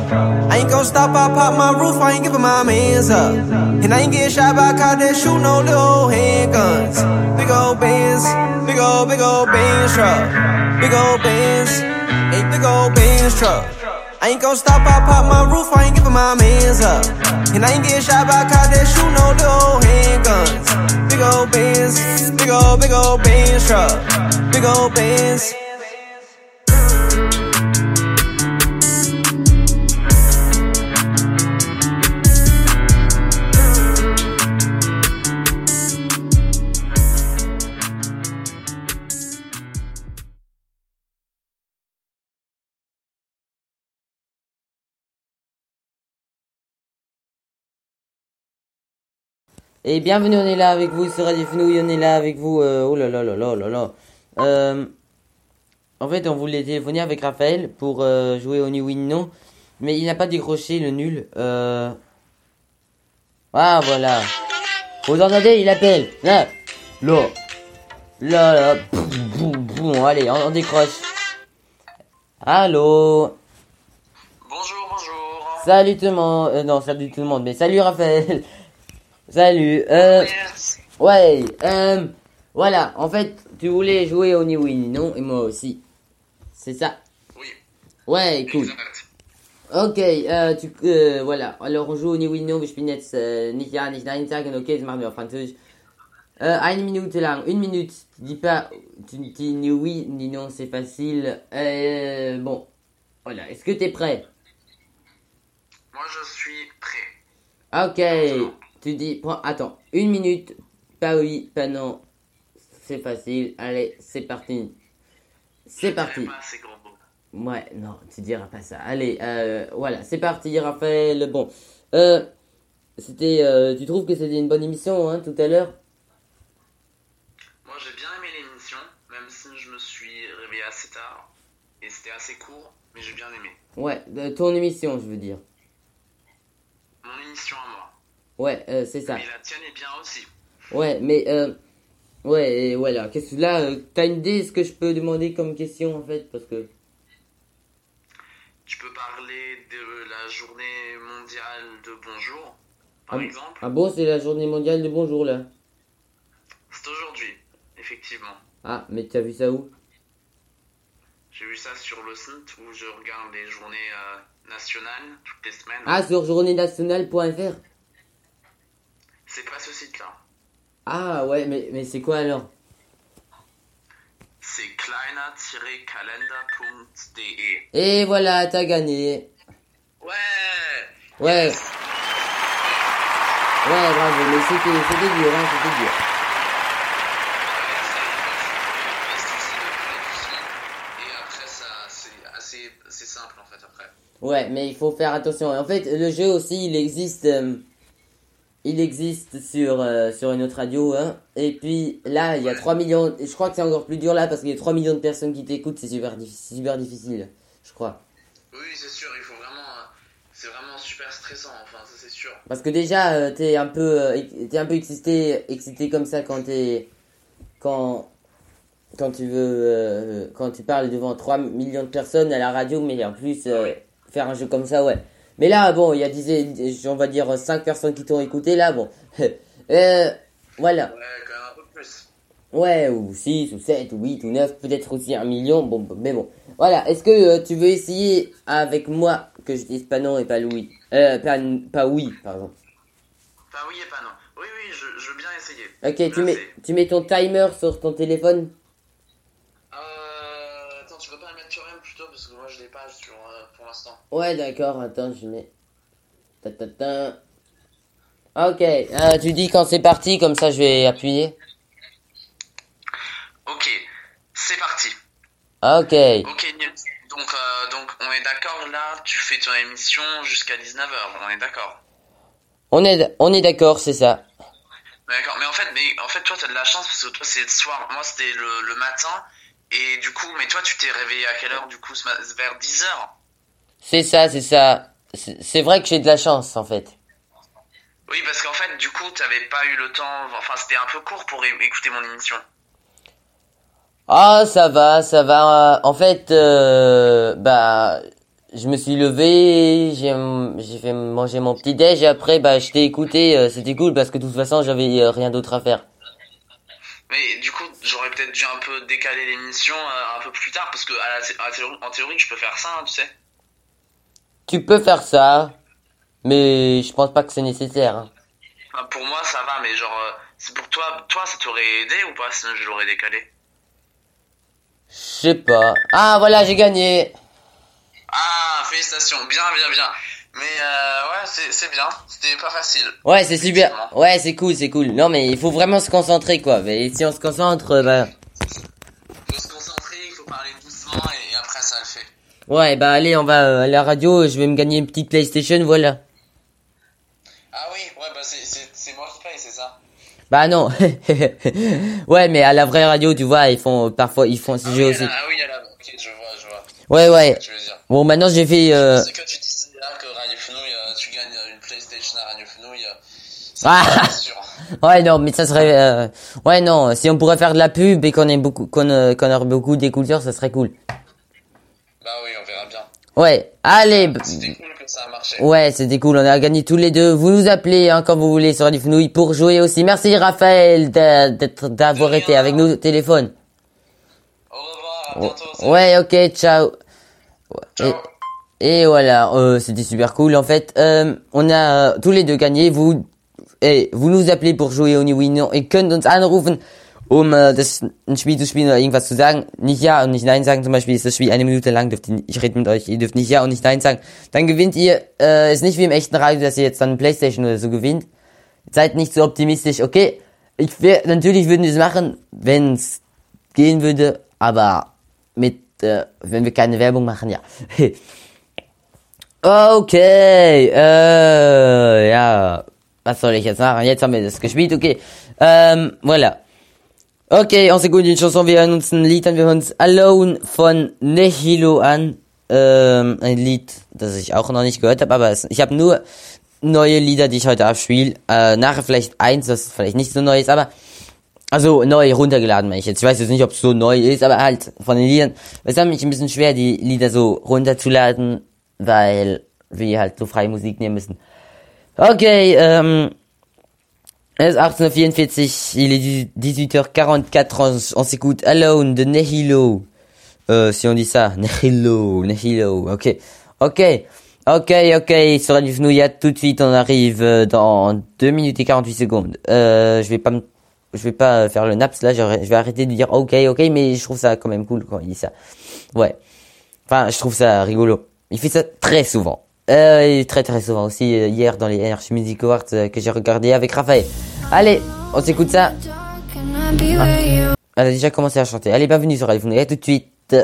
I ain't gon' stop, I pop my roof, I ain't giving my mans up. And I ain't getting shot by a cop that shoot no little handguns. Big old bands, big old, big old bands truck. Big old bands, a big old bands truck. I ain't gon' stop, I pop my roof, I ain't giving my mans up. And I ain't getting shot by a cop that shoot no little handguns. Big old bands, big old, big old bands truck. Big old bands. Et bienvenue, on est là avec vous sur Radio Fenouille, on est là avec vous. euh, oh là là là là là là. Euh, en fait, on voulait téléphoner avec Raphaël pour euh, jouer au New Win Non, mais il n'a pas décroché le nul. Ah voilà. Vous entendez, il appelle. Là, là, là, là. Boum, boum, boum. Allez, on, on décroche. Allô. Bonjour, bonjour. Salut tout le monde. Non, salut tout le monde, mais salut Raphaël. Salut. Euh, ouais. Euh, voilà. En fait, tu voulais jouer au New Win, non Et moi aussi. C'est ça. Oui, Ouais, cool. Ok, euh, tu, euh, voilà. Alors, on joue au New Win, non? Ich bin jetzt äh, nicht ja, nicht nein sagen. Okay, das machen wir auf Französisch. Eine Minute lang, une minute. Tu dis pas, tu dis ni oui, ni non, c'est facile. Euh, bon. Voilà. Est-ce que t'es prêt? Moi, je suis prêt. Ok, tu dis, prends- attends, une minute, pas oui, pas non, c'est facile, allez, c'est parti. C'est parti. dirais pas ces gros mots. Ouais, non, tu diras pas ça. Allez, euh, voilà, c'est parti, Raphaël. Bon, euh, c'était, euh, tu trouves que c'était une bonne émission, hein, tout à l'heure? Moi, j'ai bien aimé l'émission, même si je me suis réveillé assez tard. Et c'était assez court, mais j'ai bien aimé. Ouais, de ton émission, je veux dire. Mon émission à moi. Ouais, euh, c'est ça. Mais la tienne est bien aussi. Ouais, mais, euh, ouais, et voilà. Qu'est-ce que là, euh, t'as une idée, ce que je peux demander comme question, en fait, parce que. Tu peux parler de la journée mondiale de bonjour, par Ah, exemple. Ah bon, c'est la journée mondiale de bonjour, là. C'est aujourd'hui, effectivement. Ah, mais tu as vu ça où? J'ai vu ça sur le site où je regarde les journées euh, nationales toutes les semaines. Ah, sur journéenationale.fr C'est pas ce site-là. Ah, ouais, mais, mais c'est quoi alors C'est kleiner-kalender.de. Et voilà, t'as gagné. Ouais Ouais. Ouais, bravo, mais c'était dur, hein, c'était dur. Et après, c'est simple en fait. Après, Ouais, mais il faut faire attention. En fait, le jeu aussi, il existe... euh, il existe sur, euh, sur une autre radio, hein. Et puis, là, il y a 3 millions... et Je crois que c'est encore plus dur là, parce qu'il y a 3 millions de personnes qui t'écoutent, c'est super, super difficile, je crois. oui, c'est sûr, il faut vraiment, euh, c'est vraiment super stressant. Enfin, ça c'est sûr. Parce que déjà, euh, t'es un peu, euh, un peu excité, excité comme ça quand t'es, quand, quand tu veux, quand tu parles devant 3 millions de personnes à la radio, mais en plus, euh, faire un jeu comme ça, ouais. Mais là, bon, il y a, disais, on va dire, 5 personnes qui t'ont écouté, là, bon. (laughs) euh, voilà. Ouais, quand même un peu plus. Ouais, ou 6, ou 7, ou 8, ou 9, peut-être aussi un million, bon, mais bon. Voilà, est-ce que euh, tu veux essayer avec moi que je dise pas non et pas oui? Euh, pas, pas oui, pardon. Enfin, oui et pas non. Oui, oui, je, je veux bien essayer. Ok, tu mets, tu mets ton timer sur ton téléphone Euh, attends, tu peux pas le mettre toi-même plutôt parce que moi je l'ai pas sur, euh, pour l'instant. Ouais, d'accord, attends, je mets. Ta, ta, ta. Ok, euh, tu dis quand c'est parti, comme ça je vais appuyer. Ok, c'est parti. Ok, Ok. Donc, euh, donc, on est d'accord là, tu fais ton émission jusqu'à 19h, on est d'accord. on est, on est d'accord, c'est ça. D'accord, mais en fait, mais en fait, toi, t'as de la chance parce que toi, c'est le soir. Moi, c'était le, le matin. Et du coup, mais toi, tu t'es réveillé à quelle heure, du coup, vers 10 heures? C'est ça, c'est ça. C'est vrai que j'ai de la chance, en fait. Oui, parce qu'en fait, du coup, t'avais pas eu le temps. Enfin, c'était un peu court pour écouter mon émission. Ah, ça va, ça va. En fait, euh, bah, je me suis levé, j'ai j'ai fait manger mon petit déj et après bah je t'ai écouté, euh, c'était cool parce que de toute façon j'avais euh, rien d'autre à faire. Mais du coup, j'aurais peut-être dû un peu décaler l'émission euh, un peu plus tard parce que à la à la théorie- en théorie, je peux faire ça, hein, tu sais. Tu peux faire ça, mais je pense pas que c'est nécessaire. hein. Enfin, pour moi, ça va, mais genre, euh, c'est pour toi, toi, ça t'aurait aidé ou pas sinon je l'aurais décalé? Je sais pas. Ah voilà, j'ai gagné. Ah, félicitations, bien, bien, bien. Mais euh, ouais, c'est c'est bien, c'était pas facile. Ouais, c'est super. Ouais, c'est cool, c'est cool. Non mais il faut vraiment se concentrer quoi. Mais si on se concentre, bah ouais, bah allez, on va euh, à la radio. Je vais me gagner une petite PlayStation, voilà. Ah oui, ouais, bah c'est- moi qui paye, c'est ça? Bah non. (laughs) ouais, mais à la vraie radio, tu vois, ils font parfois ils font ce ah, jeu oui, aussi. là, ah oui, il y a là, ok, je vois, je vois. Ouais, ouais. Tu veux dire. Bon, maintenant j'ai fait. Euh... C'est que tu disais là que Radio Fenouille, euh, tu gagnes euh, une PlayStation à Radio Fenouille. Ah sûr. (laughs) Ouais, non, mais ça serait. euh, Ouais, non. Si on pourrait faire de la pub et qu'on ait beaucoup, qu'on euh, aurait beaucoup d'écouteurs, ça serait cool. Bah oui, on verra bien. Ouais. Allez. b- C'était cool que ça a marché. Ouais, c'était cool. On a gagné tous les deux. Vous nous appelez hein, quand vous voulez sur Radio Fenouille pour jouer aussi. Merci Raphaël d'avoir été avec nous au téléphone. Au revoir, à bientôt. Ouais, ok, ciao. Ciao. Et, et voilà, euh, c'était super cool. En fait, euh, on a euh, tous les deux gagné. Vous, et vous nous appelez pour jouer au New Win. Ihr könnt uns anrufen, um äh, das ein Spiel zu spielen oder irgendwas zu sagen. Nicht ja und nicht nein sagen. Zum Beispiel ist das Spiel eine Minute lang. Dürft ihr, ich rede mit euch. Ihr dürft nicht ja und nicht nein sagen. Dann gewinnt ihr. Äh, ist nicht wie im echten Radio, dass ihr jetzt dann Playstation oder so gewinnt. Seid nicht so optimistisch. Okay, ich wär, natürlich würden wir es machen, wenn es gehen würde, aber mit, äh, wenn wir keine Werbung machen, ja. (laughs) okay, äh, ja, was soll ich jetzt machen? Jetzt haben wir das gespielt, okay. Ähm, voilà. Okay, on s'écoute une chanson, wir hören uns ein Lied an, wir hören uns Alone von Nehilo an. Ähm, ein Lied, das ich auch noch nicht gehört habe, aber es, ich habe nur neue Lieder, die ich heute abspiele. Äh, nachher vielleicht eins, das vielleicht nicht so neu ist, aber also neu runtergeladen, meine ich jetzt. Ich weiß jetzt nicht, ob es so neu ist, aber halt von den Liedern. Es ist mich ein bisschen schwer, die Lieder so runterzuladen, weil wir halt so freie Musik nehmen müssen. Okay, ähm, es ist 18h44, il est 18h44, on, s'écoute Alone de Nehilo. Euh, si on dit ça, (laughs) Nehilo, Nehilo, ok. Ok, ok, ok, sur Radio Fnouillat, tout de suite, on arrive euh, dans 2 minutes et 48 secondes. Euh, je vais pas je vais pas faire le naps là, je vais arrêter de dire ok, ok, mais je trouve ça quand même cool quand il dit ça. Ouais. Enfin, je trouve ça rigolo. Il fait ça très souvent. Euh, et très très souvent aussi euh, hier dans les RH Music Awards euh, que j'ai regardé avec Raphaël. Allez, on s'écoute ça. Elle a déjà commencé à chanter. Allez, bienvenue sur Radio Fnouillat, tout de suite.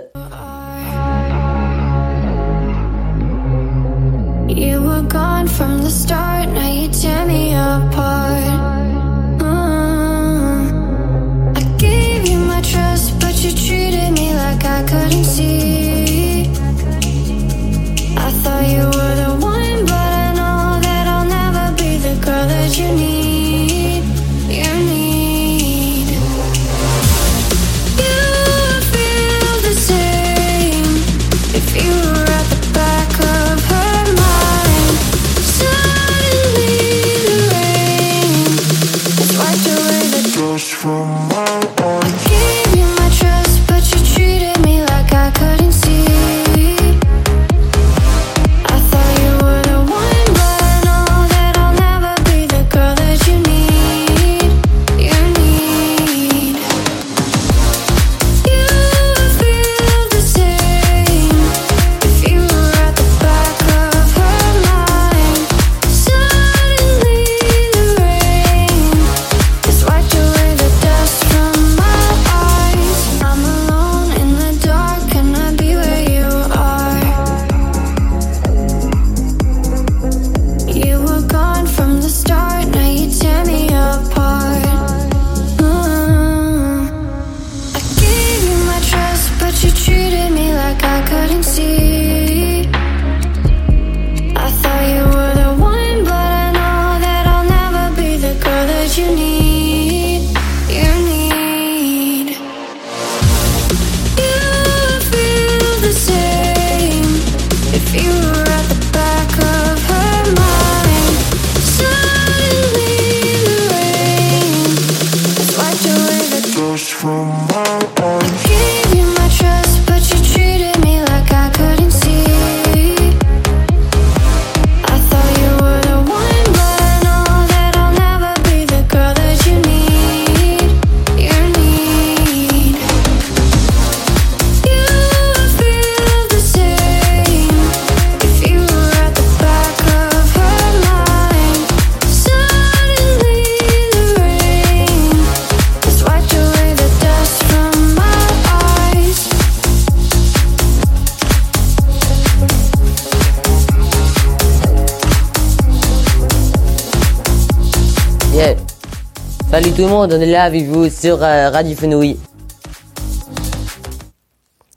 Salut tout le monde, on est là avec vous sur euh, Radio Fenouille.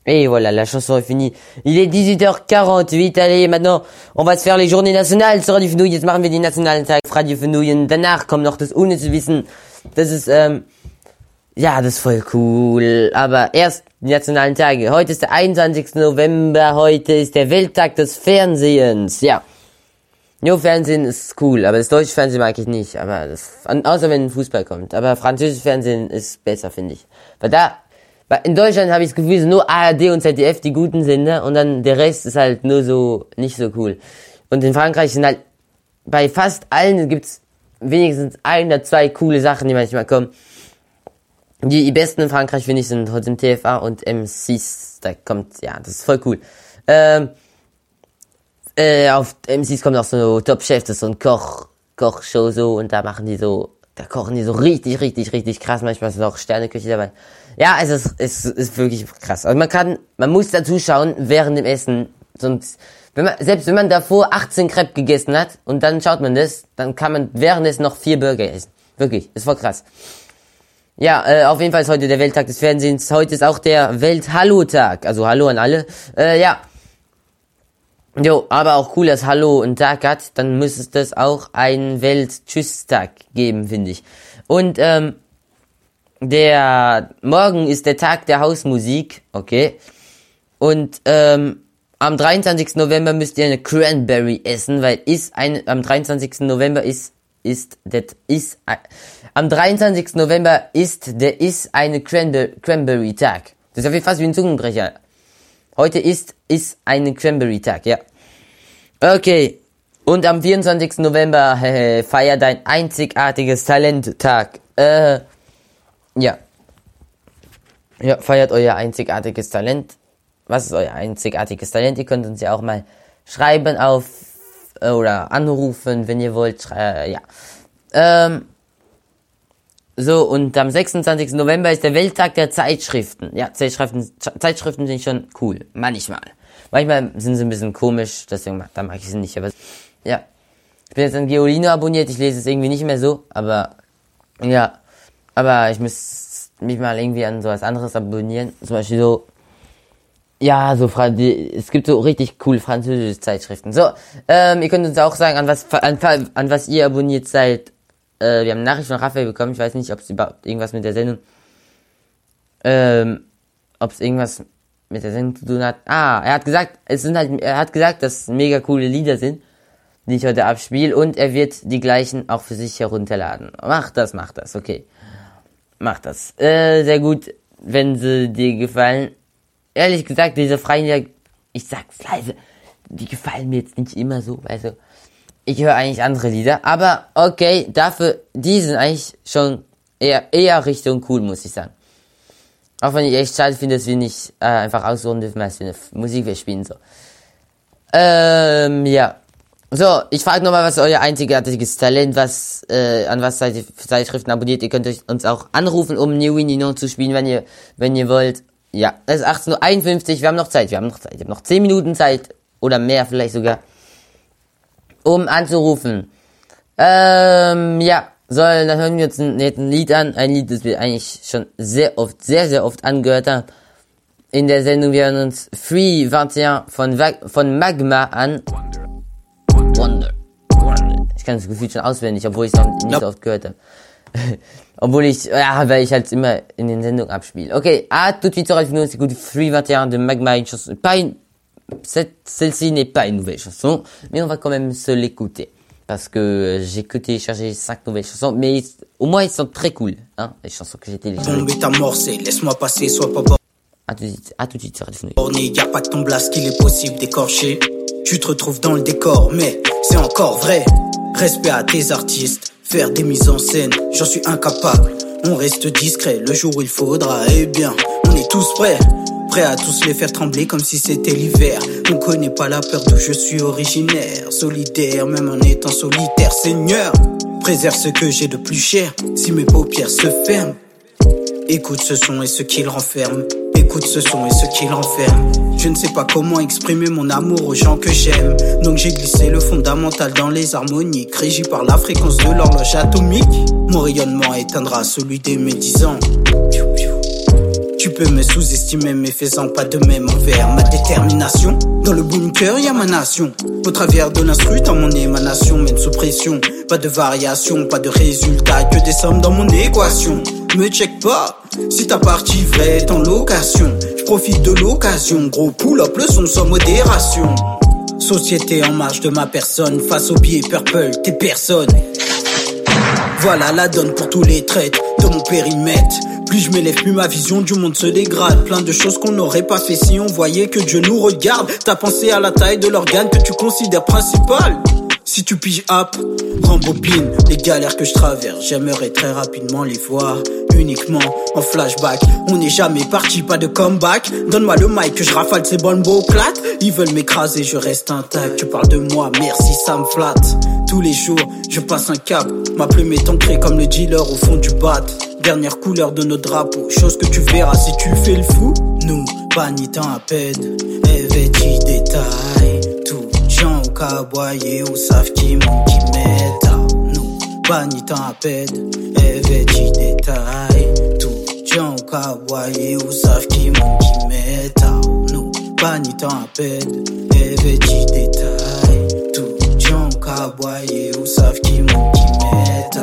Et voilà, la chanson est finie. Il est 18h48. Allez, maintenant, on va se faire les journées nationales sur Radio Fenouille. Jetzt machen wir die nationalen auf Radio Fenouille. Und danach kommt noch das ohne zu wissen. Das ist, ähm, ja, das ist voll cool. Aber erst die nationalen Tage. Heute ist der 21. November. Heute ist der Welttag des Fernsehens. Ja. Jo, Fernsehen ist cool, aber das deutsche Fernsehen mag ich nicht. Aber das, außer wenn Fußball kommt. Aber französisches Fernsehen ist besser, finde ich. Weil da, in Deutschland habe ich das Gefühl, nur ARD und ZDF die guten Sender und dann der Rest ist halt nur so nicht so cool. Und in Frankreich sind halt bei fast allen gibt's wenigstens ein oder zwei coole Sachen, die manchmal kommen. Die, besten in Frankreich finde ich sind trotzdem TFA und M6. Da kommt, ja, das ist voll cool. Ähm, äh, auf M6 kommt auch so Top Chef, das ist so ein Koch, Kochshow so und da machen die so, da kochen die so richtig, richtig, richtig krass. Manchmal ist auch Sterneküche dabei. Ja, es ist, es ist wirklich krass. Also man kann, man muss dazu schauen während dem Essen, sonst, wenn man, selbst wenn man davor 18 Crepe gegessen hat und dann schaut man das, dann kann man währenddessen noch vier Burger essen. Wirklich, ist voll krass. Ja, äh, auf jeden Fall ist heute der Welttag des Fernsehens. Heute ist auch der Welt-Hallo-Tag. Also Hallo an alle. Äh, ja. Jo, aber auch cool, dass Hallo einen Tag hat. Dann müsste es auch einen Welt-Tschüss-Tag geben, finde ich. Und ähm, der morgen ist der Tag der Hausmusik, okay. Und ähm, am 23. November müsst ihr eine Cranberry essen, weil ist ein am 23. November ist ist das ist ein- am 23. November ist der ist eine Cranberry, Cranberry Tag. Das ist auf Fall fast wie ein Zungenbrecher. Heute ist ist eine Cranberry Tag, ja. Okay. Und am 24. November (laughs) äh, feiert dein einzigartiges Talent Tag. Äh, ja. Ja, feiert euer einzigartiges Talent. Was ist euer einzigartiges Talent? Ihr könnt uns ja auch mal schreiben auf äh, oder anrufen, wenn ihr wollt. Äh, ja. Ähm, so, und am 26. November ist der Welttag der Zeitschriften. Ja, Zeitschriften, Zeitschriften sind schon cool. Manchmal. Manchmal sind sie ein bisschen komisch, deswegen da mag ich sie nicht. Aber ja. Ich bin jetzt an Geolino abonniert, ich lese es irgendwie nicht mehr so, aber ja. Aber ich muss mich mal irgendwie an sowas anderes abonnieren. Zum Beispiel so, ja, so, es gibt so richtig cool französische Zeitschriften. So, ähm, ihr könnt uns auch sagen, an was, an, an was ihr abonniert seid. Äh, wir haben Nachricht von Raphael bekommen, ich weiß nicht, ob es überhaupt irgendwas mit der Sendung, ähm, ob es irgendwas mit der Sendung zu tun hat. Ah, er hat gesagt, es sind halt, er hat gesagt, dass es mega coole Lieder sind, die ich heute abspiele und er wird die gleichen auch für sich herunterladen. Macht das, macht das, okay. Macht das. Äh, sehr gut, wenn sie dir gefallen. Ehrlich gesagt, diese freien Lieder, ich sag's leise, die gefallen mir jetzt nicht immer so, also ich höre eigentlich andere Lieder, aber okay, dafür, die sind eigentlich schon eher, eher Richtung cool, muss ich sagen. Auch wenn ich echt schade finde, dass wir nicht äh, einfach aussuchen dürfen, was für eine Musik wir spielen, so. Ähm, ja. So, ich frage nochmal, was euer einzigartiges Talent, was, äh, an was seid ihr Zeitschriften abonniert? Ihr könnt euch uns auch anrufen, um New Winnie Non zu spielen, wenn ihr, wenn ihr wollt. Ja, es ist 18.51 Uhr, wir haben noch Zeit, wir haben noch Zeit, wir haben noch 10 Minuten Zeit, oder mehr vielleicht sogar, um anzurufen. Ähm, ja, so, dann hören wir uns ein, jetzt ein Lied an, ein Lied, das wir eigentlich schon sehr oft, sehr, sehr oft angehört haben. In der Sendung, wir hören uns Free 21 von, von Magma an. Wonder. Wonder. Ich kann das Gefühl schon auswendig, obwohl ich es noch nicht so oft gehört habe. (laughs) obwohl ich, ja, weil ich halt immer in den Sendungen abspiele. Ok, à tout de suite sur c'est écoute Free 21 de Magma, une chanson, pas une, celle-ci n'est pas une nouvelle chanson, mais on va quand même se l'écouter. Parce que euh, j'ai que téléchargé 5 nouvelles chansons, mais au moins ils sont très cool, hein, les chansons que j'ai téléchargées. Laisse-moi passer, sois pas borné. À tout de suite, à tout de suite. Y a pas que ton blast qu'il est possible d'écorcher. Tu te retrouves dans le décor, mais c'est encore vrai. Respect à tes artistes, faire des mises en scène, j'en suis incapable. On reste discret le jour où il faudra, eh bien, on est tous prêts. Prêts à tous les faire trembler comme si c'était l'hiver. On connaît pas la peur d'où je suis originaire. Solidaire, même en étant solitaire. Seigneur, préserve ce que j'ai de plus cher. Si mes paupières se ferment, Écoute ce son et ce qu'il renferme. Écoute ce son et ce qui l'enferme. Je ne sais pas comment exprimer mon amour aux gens que j'aime. Donc j'ai glissé le fondamental dans les harmoniques, régi par la fréquence de l'horloge atomique. Mon rayonnement éteindra celui des médisants. Tu peux me sous-estimer, mais faisant pas de même envers ma détermination. Dans le bunker, y a ma nation. Au travers de l'instru, dans mon émanation, même sous pression. Pas de variation, pas de résultat, que des sommes dans mon équation. Me check pas, si ta partie vraie est en location. Je profite de l'occasion, gros pull-up, le son sans modération. Société en marge de ma personne, face au pied purple, t'es personne. Voilà la donne pour tous les traits de mon périmètre. Plus je m'élève, plus ma vision du monde se dégrade. Plein de choses qu'on n'aurait pas fait si on voyait que Dieu nous regarde. T'as pensé à la taille de l'organe que tu considères principal. Si tu piges up, rembobine les galères que je traverse. J'aimerais très rapidement les voir uniquement en flashback. On n'est jamais parti, pas de comeback. Donne-moi le mic que je rafale ces bonnes beaux claques. Ils veulent m'écraser, je reste intact. Tu parles de moi, merci, ça me flatte. Tous les jours, je passe un cap. Ma plume est ancrée comme le dealer au fond du bat. Dernière couleur de nos drapeaux, chose que tu verras si tu fais le fou. Nous, pas ni temps à peine, vêtis détail. Tout gens au caboyer ou savent qui monte qui Nous, pas ni temps à peine, vêtis détail. Tout gens au caboyer ou savent qui monte qui Nous, pas ni temps à peine, vêtis détail. aboyer ou savent qui m'ont qui m'est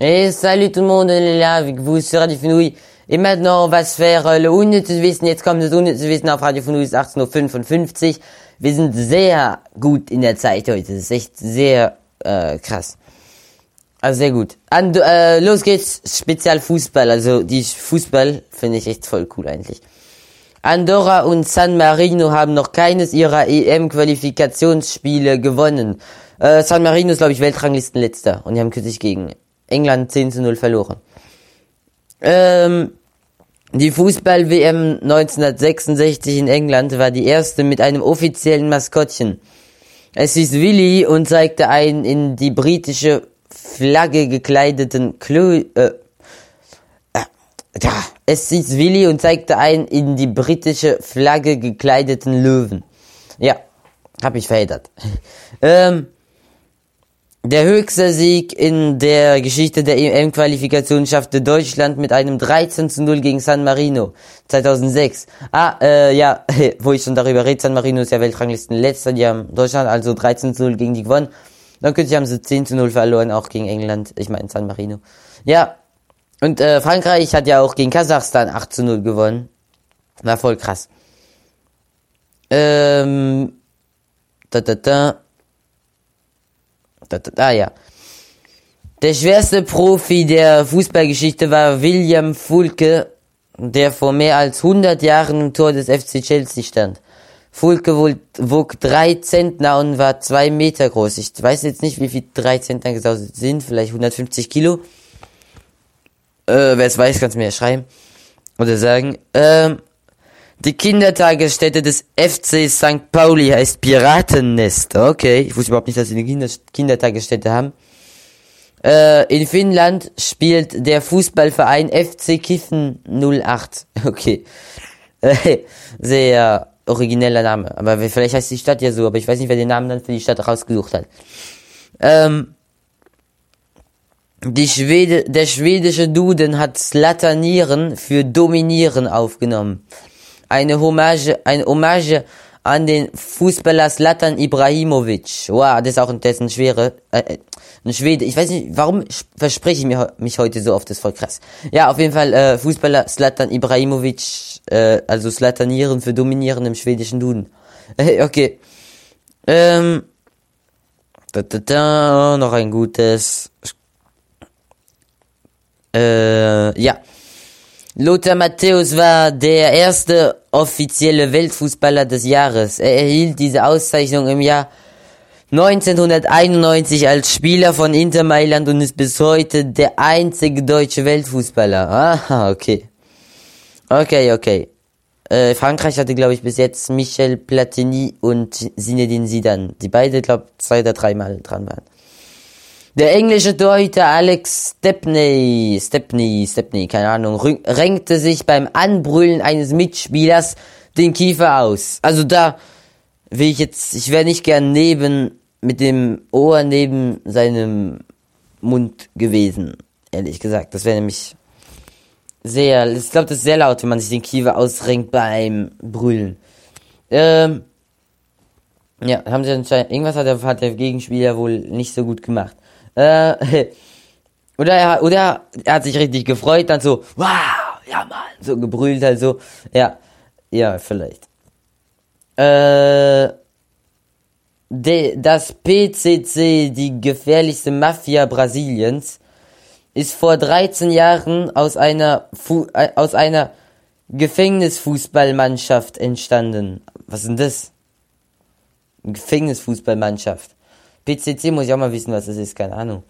Et salut tout le monde, on est là avec vous sur Radio Fenouille. Et maintenant, on va se faire äh, le unnützes Wissen. Jetzt kommt das unnützes Wissen auf Radio Fenouille, 18.55 Uhr. Wir sind sehr gut in der Zeit heute. Das ist echt sehr äh, krass. Also sehr gut. And, äh, los geht's, Spezial Fußball. Also die Fußball finde ich echt voll cool eigentlich. Andorra und San Marino haben noch keines ihrer EM-Qualifikationsspiele gewonnen. Äh, San Marino ist, glaube ich, Weltranglistenletzter. Und die haben kürzlich gegen England 10 zu 0 verloren. Ähm, die Fußball-WM 1966 in England war die erste mit einem offiziellen Maskottchen. Es hieß Willy und zeigte einen in die britische Flagge gekleideten Klo äh, äh, es hieß Willy und zeigte einen in die britische Flagge gekleideten Löwen. Ja, hab ich verheddert. (laughs) ähm, der höchste Sieg in der Geschichte der EM-Qualifikation schaffte Deutschland mit einem 13 zu 0 gegen San Marino 2006. Ah, äh, ja, (laughs) wo ich schon darüber rede, San Marino ist ja Weltranglistenletzter, die haben Deutschland also 13 zu 0 gegen die gewonnen. Dann kürzlich haben sie 10 zu 0 verloren, auch gegen England, ich meine San Marino. Ja, und äh, Frankreich hat ja auch gegen Kasachstan 8 zu 0 gewonnen. War voll krass. Ähm, da, da, da. Da, ja. Der schwerste Profi der Fußballgeschichte war William Fulke, der vor mehr als 100 Jahren im Tor des FC Chelsea stand. Fulke wog, wog drei Zentner und war zwei Meter groß. Ich weiß jetzt nicht, wie viel drei Zentner genau sind, vielleicht 150 Kilo. Äh, wer es weiß, kann es mir ja schreiben. Oder sagen. Ähm, die Kindertagesstätte des FC St. Pauli heißt Piratennest. Okay, ich wusste überhaupt nicht, dass sie eine Kinder Kindertagesstätte haben. Äh, in Finnland spielt der Fußballverein FC Kiffen 08. Okay. Äh, sehr origineller Name. Aber vielleicht heißt die Stadt ja so, aber ich weiß nicht, wer den Namen dann für die Stadt rausgesucht hat. Ähm, die Schwede, der schwedische Duden hat Slatanieren für Dominieren aufgenommen eine Hommage, eine Hommage an den Fußballer Slatan Ibrahimovic. Wow, das ist auch dessen schwere, äh, ein Schwede. Ich weiß nicht, warum verspreche ich mir, mich heute so oft, das ist voll krass. Ja, auf jeden Fall, äh, Fußballer Slatan Ibrahimovic, äh, also Slatanieren für Dominieren im schwedischen Duden. (laughs) Äh, okay. Ähm, da, da, da, noch ein gutes. Äh, ja. Lothar Matthäus war der erste offizielle Weltfußballer des Jahres. Er erhielt diese Auszeichnung im Jahr 1991 als Spieler von Inter Mailand und ist bis heute der einzige deutsche Weltfußballer. Ah, okay. Okay, okay. Äh, Frankreich hatte, glaube ich, bis jetzt Michel Platini und Zinedine Zidane, die beide, glaube zwei oder dreimal dran waren. Der englische Torhüter Alex Stepney, Stepney, Stepney, keine Ahnung, renkte sich beim Anbrüllen eines Mitspielers den Kiefer aus. Also da will ich jetzt, ich wäre nicht gern neben, mit dem Ohr neben seinem Mund gewesen, ehrlich gesagt. Das wäre nämlich sehr, ich glaube, das ist sehr laut, wenn man sich den Kiefer ausrenkt beim Brüllen. Ähm, ja, haben sie anscheinend, irgendwas hat der, hat der Gegenspieler wohl nicht so gut gemacht. Äh, (laughs) oder er, oder er hat sich richtig gefreut, dann so, wow, ja Mann, so gebrüllt halt so. Ja, ja, vielleicht. Äh, de, das PCC, die gefährlichste Mafia Brasiliens, ist vor 13 Jahren aus einer, Fu äh, aus einer Gefängnisfußballmannschaft entstanden. Was ist denn das? Gefängnisfußballmannschaft. PCC muss ich auch mal wissen, was das ist, keine Ahnung.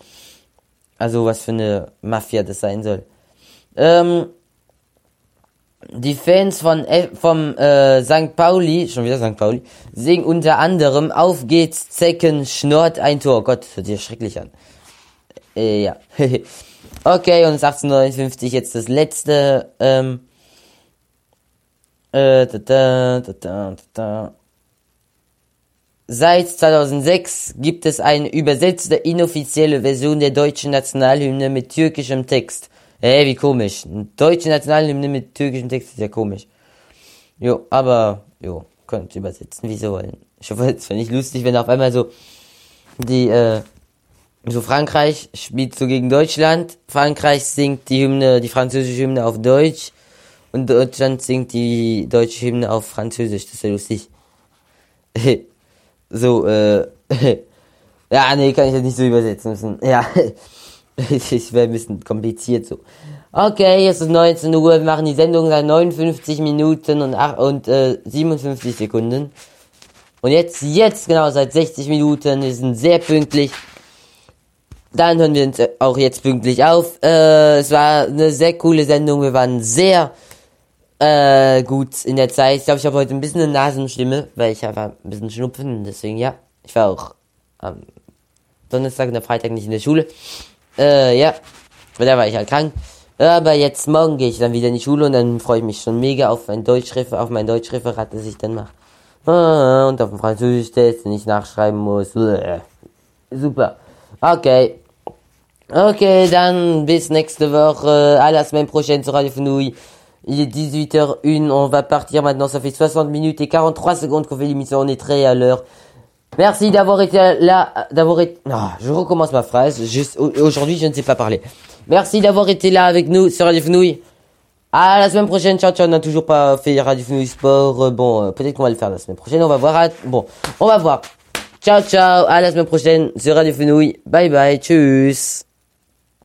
Also was für eine Mafia das sein soll. Ähm, die Fans von F vom äh, St. Pauli, schon wieder St. Pauli, singen unter anderem Auf geht's, Zecken, schnurrt ein Tor. Gott, das hört sich schrecklich an. Äh, ja. (laughs) okay, und es ist 1859 jetzt das letzte, ähm, äh, da, da, da, da, da. Seit 2006 gibt es eine übersetzte inoffizielle Version der deutschen Nationalhymne mit türkischem Text. Hä, wie komisch. Deutsche Nationalhymne mit türkischem Text ist ja komisch. Jo, aber, jo, könnt übersetzen, wie sie wollen. Ich hoffe, es wäre nicht lustig, wenn auf einmal so die, äh, so Frankreich spielt so gegen Deutschland. Frankreich singt die Hymne, die französische Hymne auf Deutsch. Und Deutschland singt die deutsche Hymne auf Französisch. Das ist ja lustig. (laughs) so, äh, (laughs) ja, nee, kann ich jetzt nicht so übersetzen müssen. (laughs) Ja, (laughs) ich wäre ein bisschen kompliziert so. Okay, es ist 19 Uhr, wir machen die Sendung seit 59 Minuten und, ach, und äh, 57 Sekunden. Und jetzt, jetzt genau, seit 60 Minuten, wir sind sehr pünktlich. Dann hören wir uns auch jetzt pünktlich auf. Äh, es war eine sehr coole Sendung, wir waren sehr äh, gut in der Zeit. Ich glaube, ich habe heute ein bisschen eine Nasenstimme, weil ich einfach ein bisschen Schnupfen, deswegen ja. Ich war auch am Donnerstag und am Freitag nicht in der Schule. Äh, ja. Und da war ich halt krank. Aber jetzt morgen gehe ich dann wieder in die Schule und dann freue ich mich schon mega auf mein Deutschrefer, auf mein Deutschreferat, das ich dann mache. Ah, und auf den Französisch-Test, den ich nachschreiben muss. Super. Ok. Ok, dann bis nächste Woche. À la semaine prochaine sur Radio Fenouille. Il est 18h01. On va partir maintenant. Ça fait 60 minutes et 43 secondes qu'on fait l'émission. On est très à l'heure. Merci d'avoir été là, d'avoir été... Non, je recommence ma phrase. Aujourd'hui, je ne sais pas parler. Merci d'avoir été là avec nous sur Radio Fenouille. À la semaine prochaine, ciao ciao, on n'a toujours pas fait Radio Fenouille Sport. Euh, bon, euh, peut-être qu'on va le faire la semaine prochaine, on va voir. Bon, on va voir. Ciao ciao, à la semaine prochaine sur Radio. Bye bye, tchuss.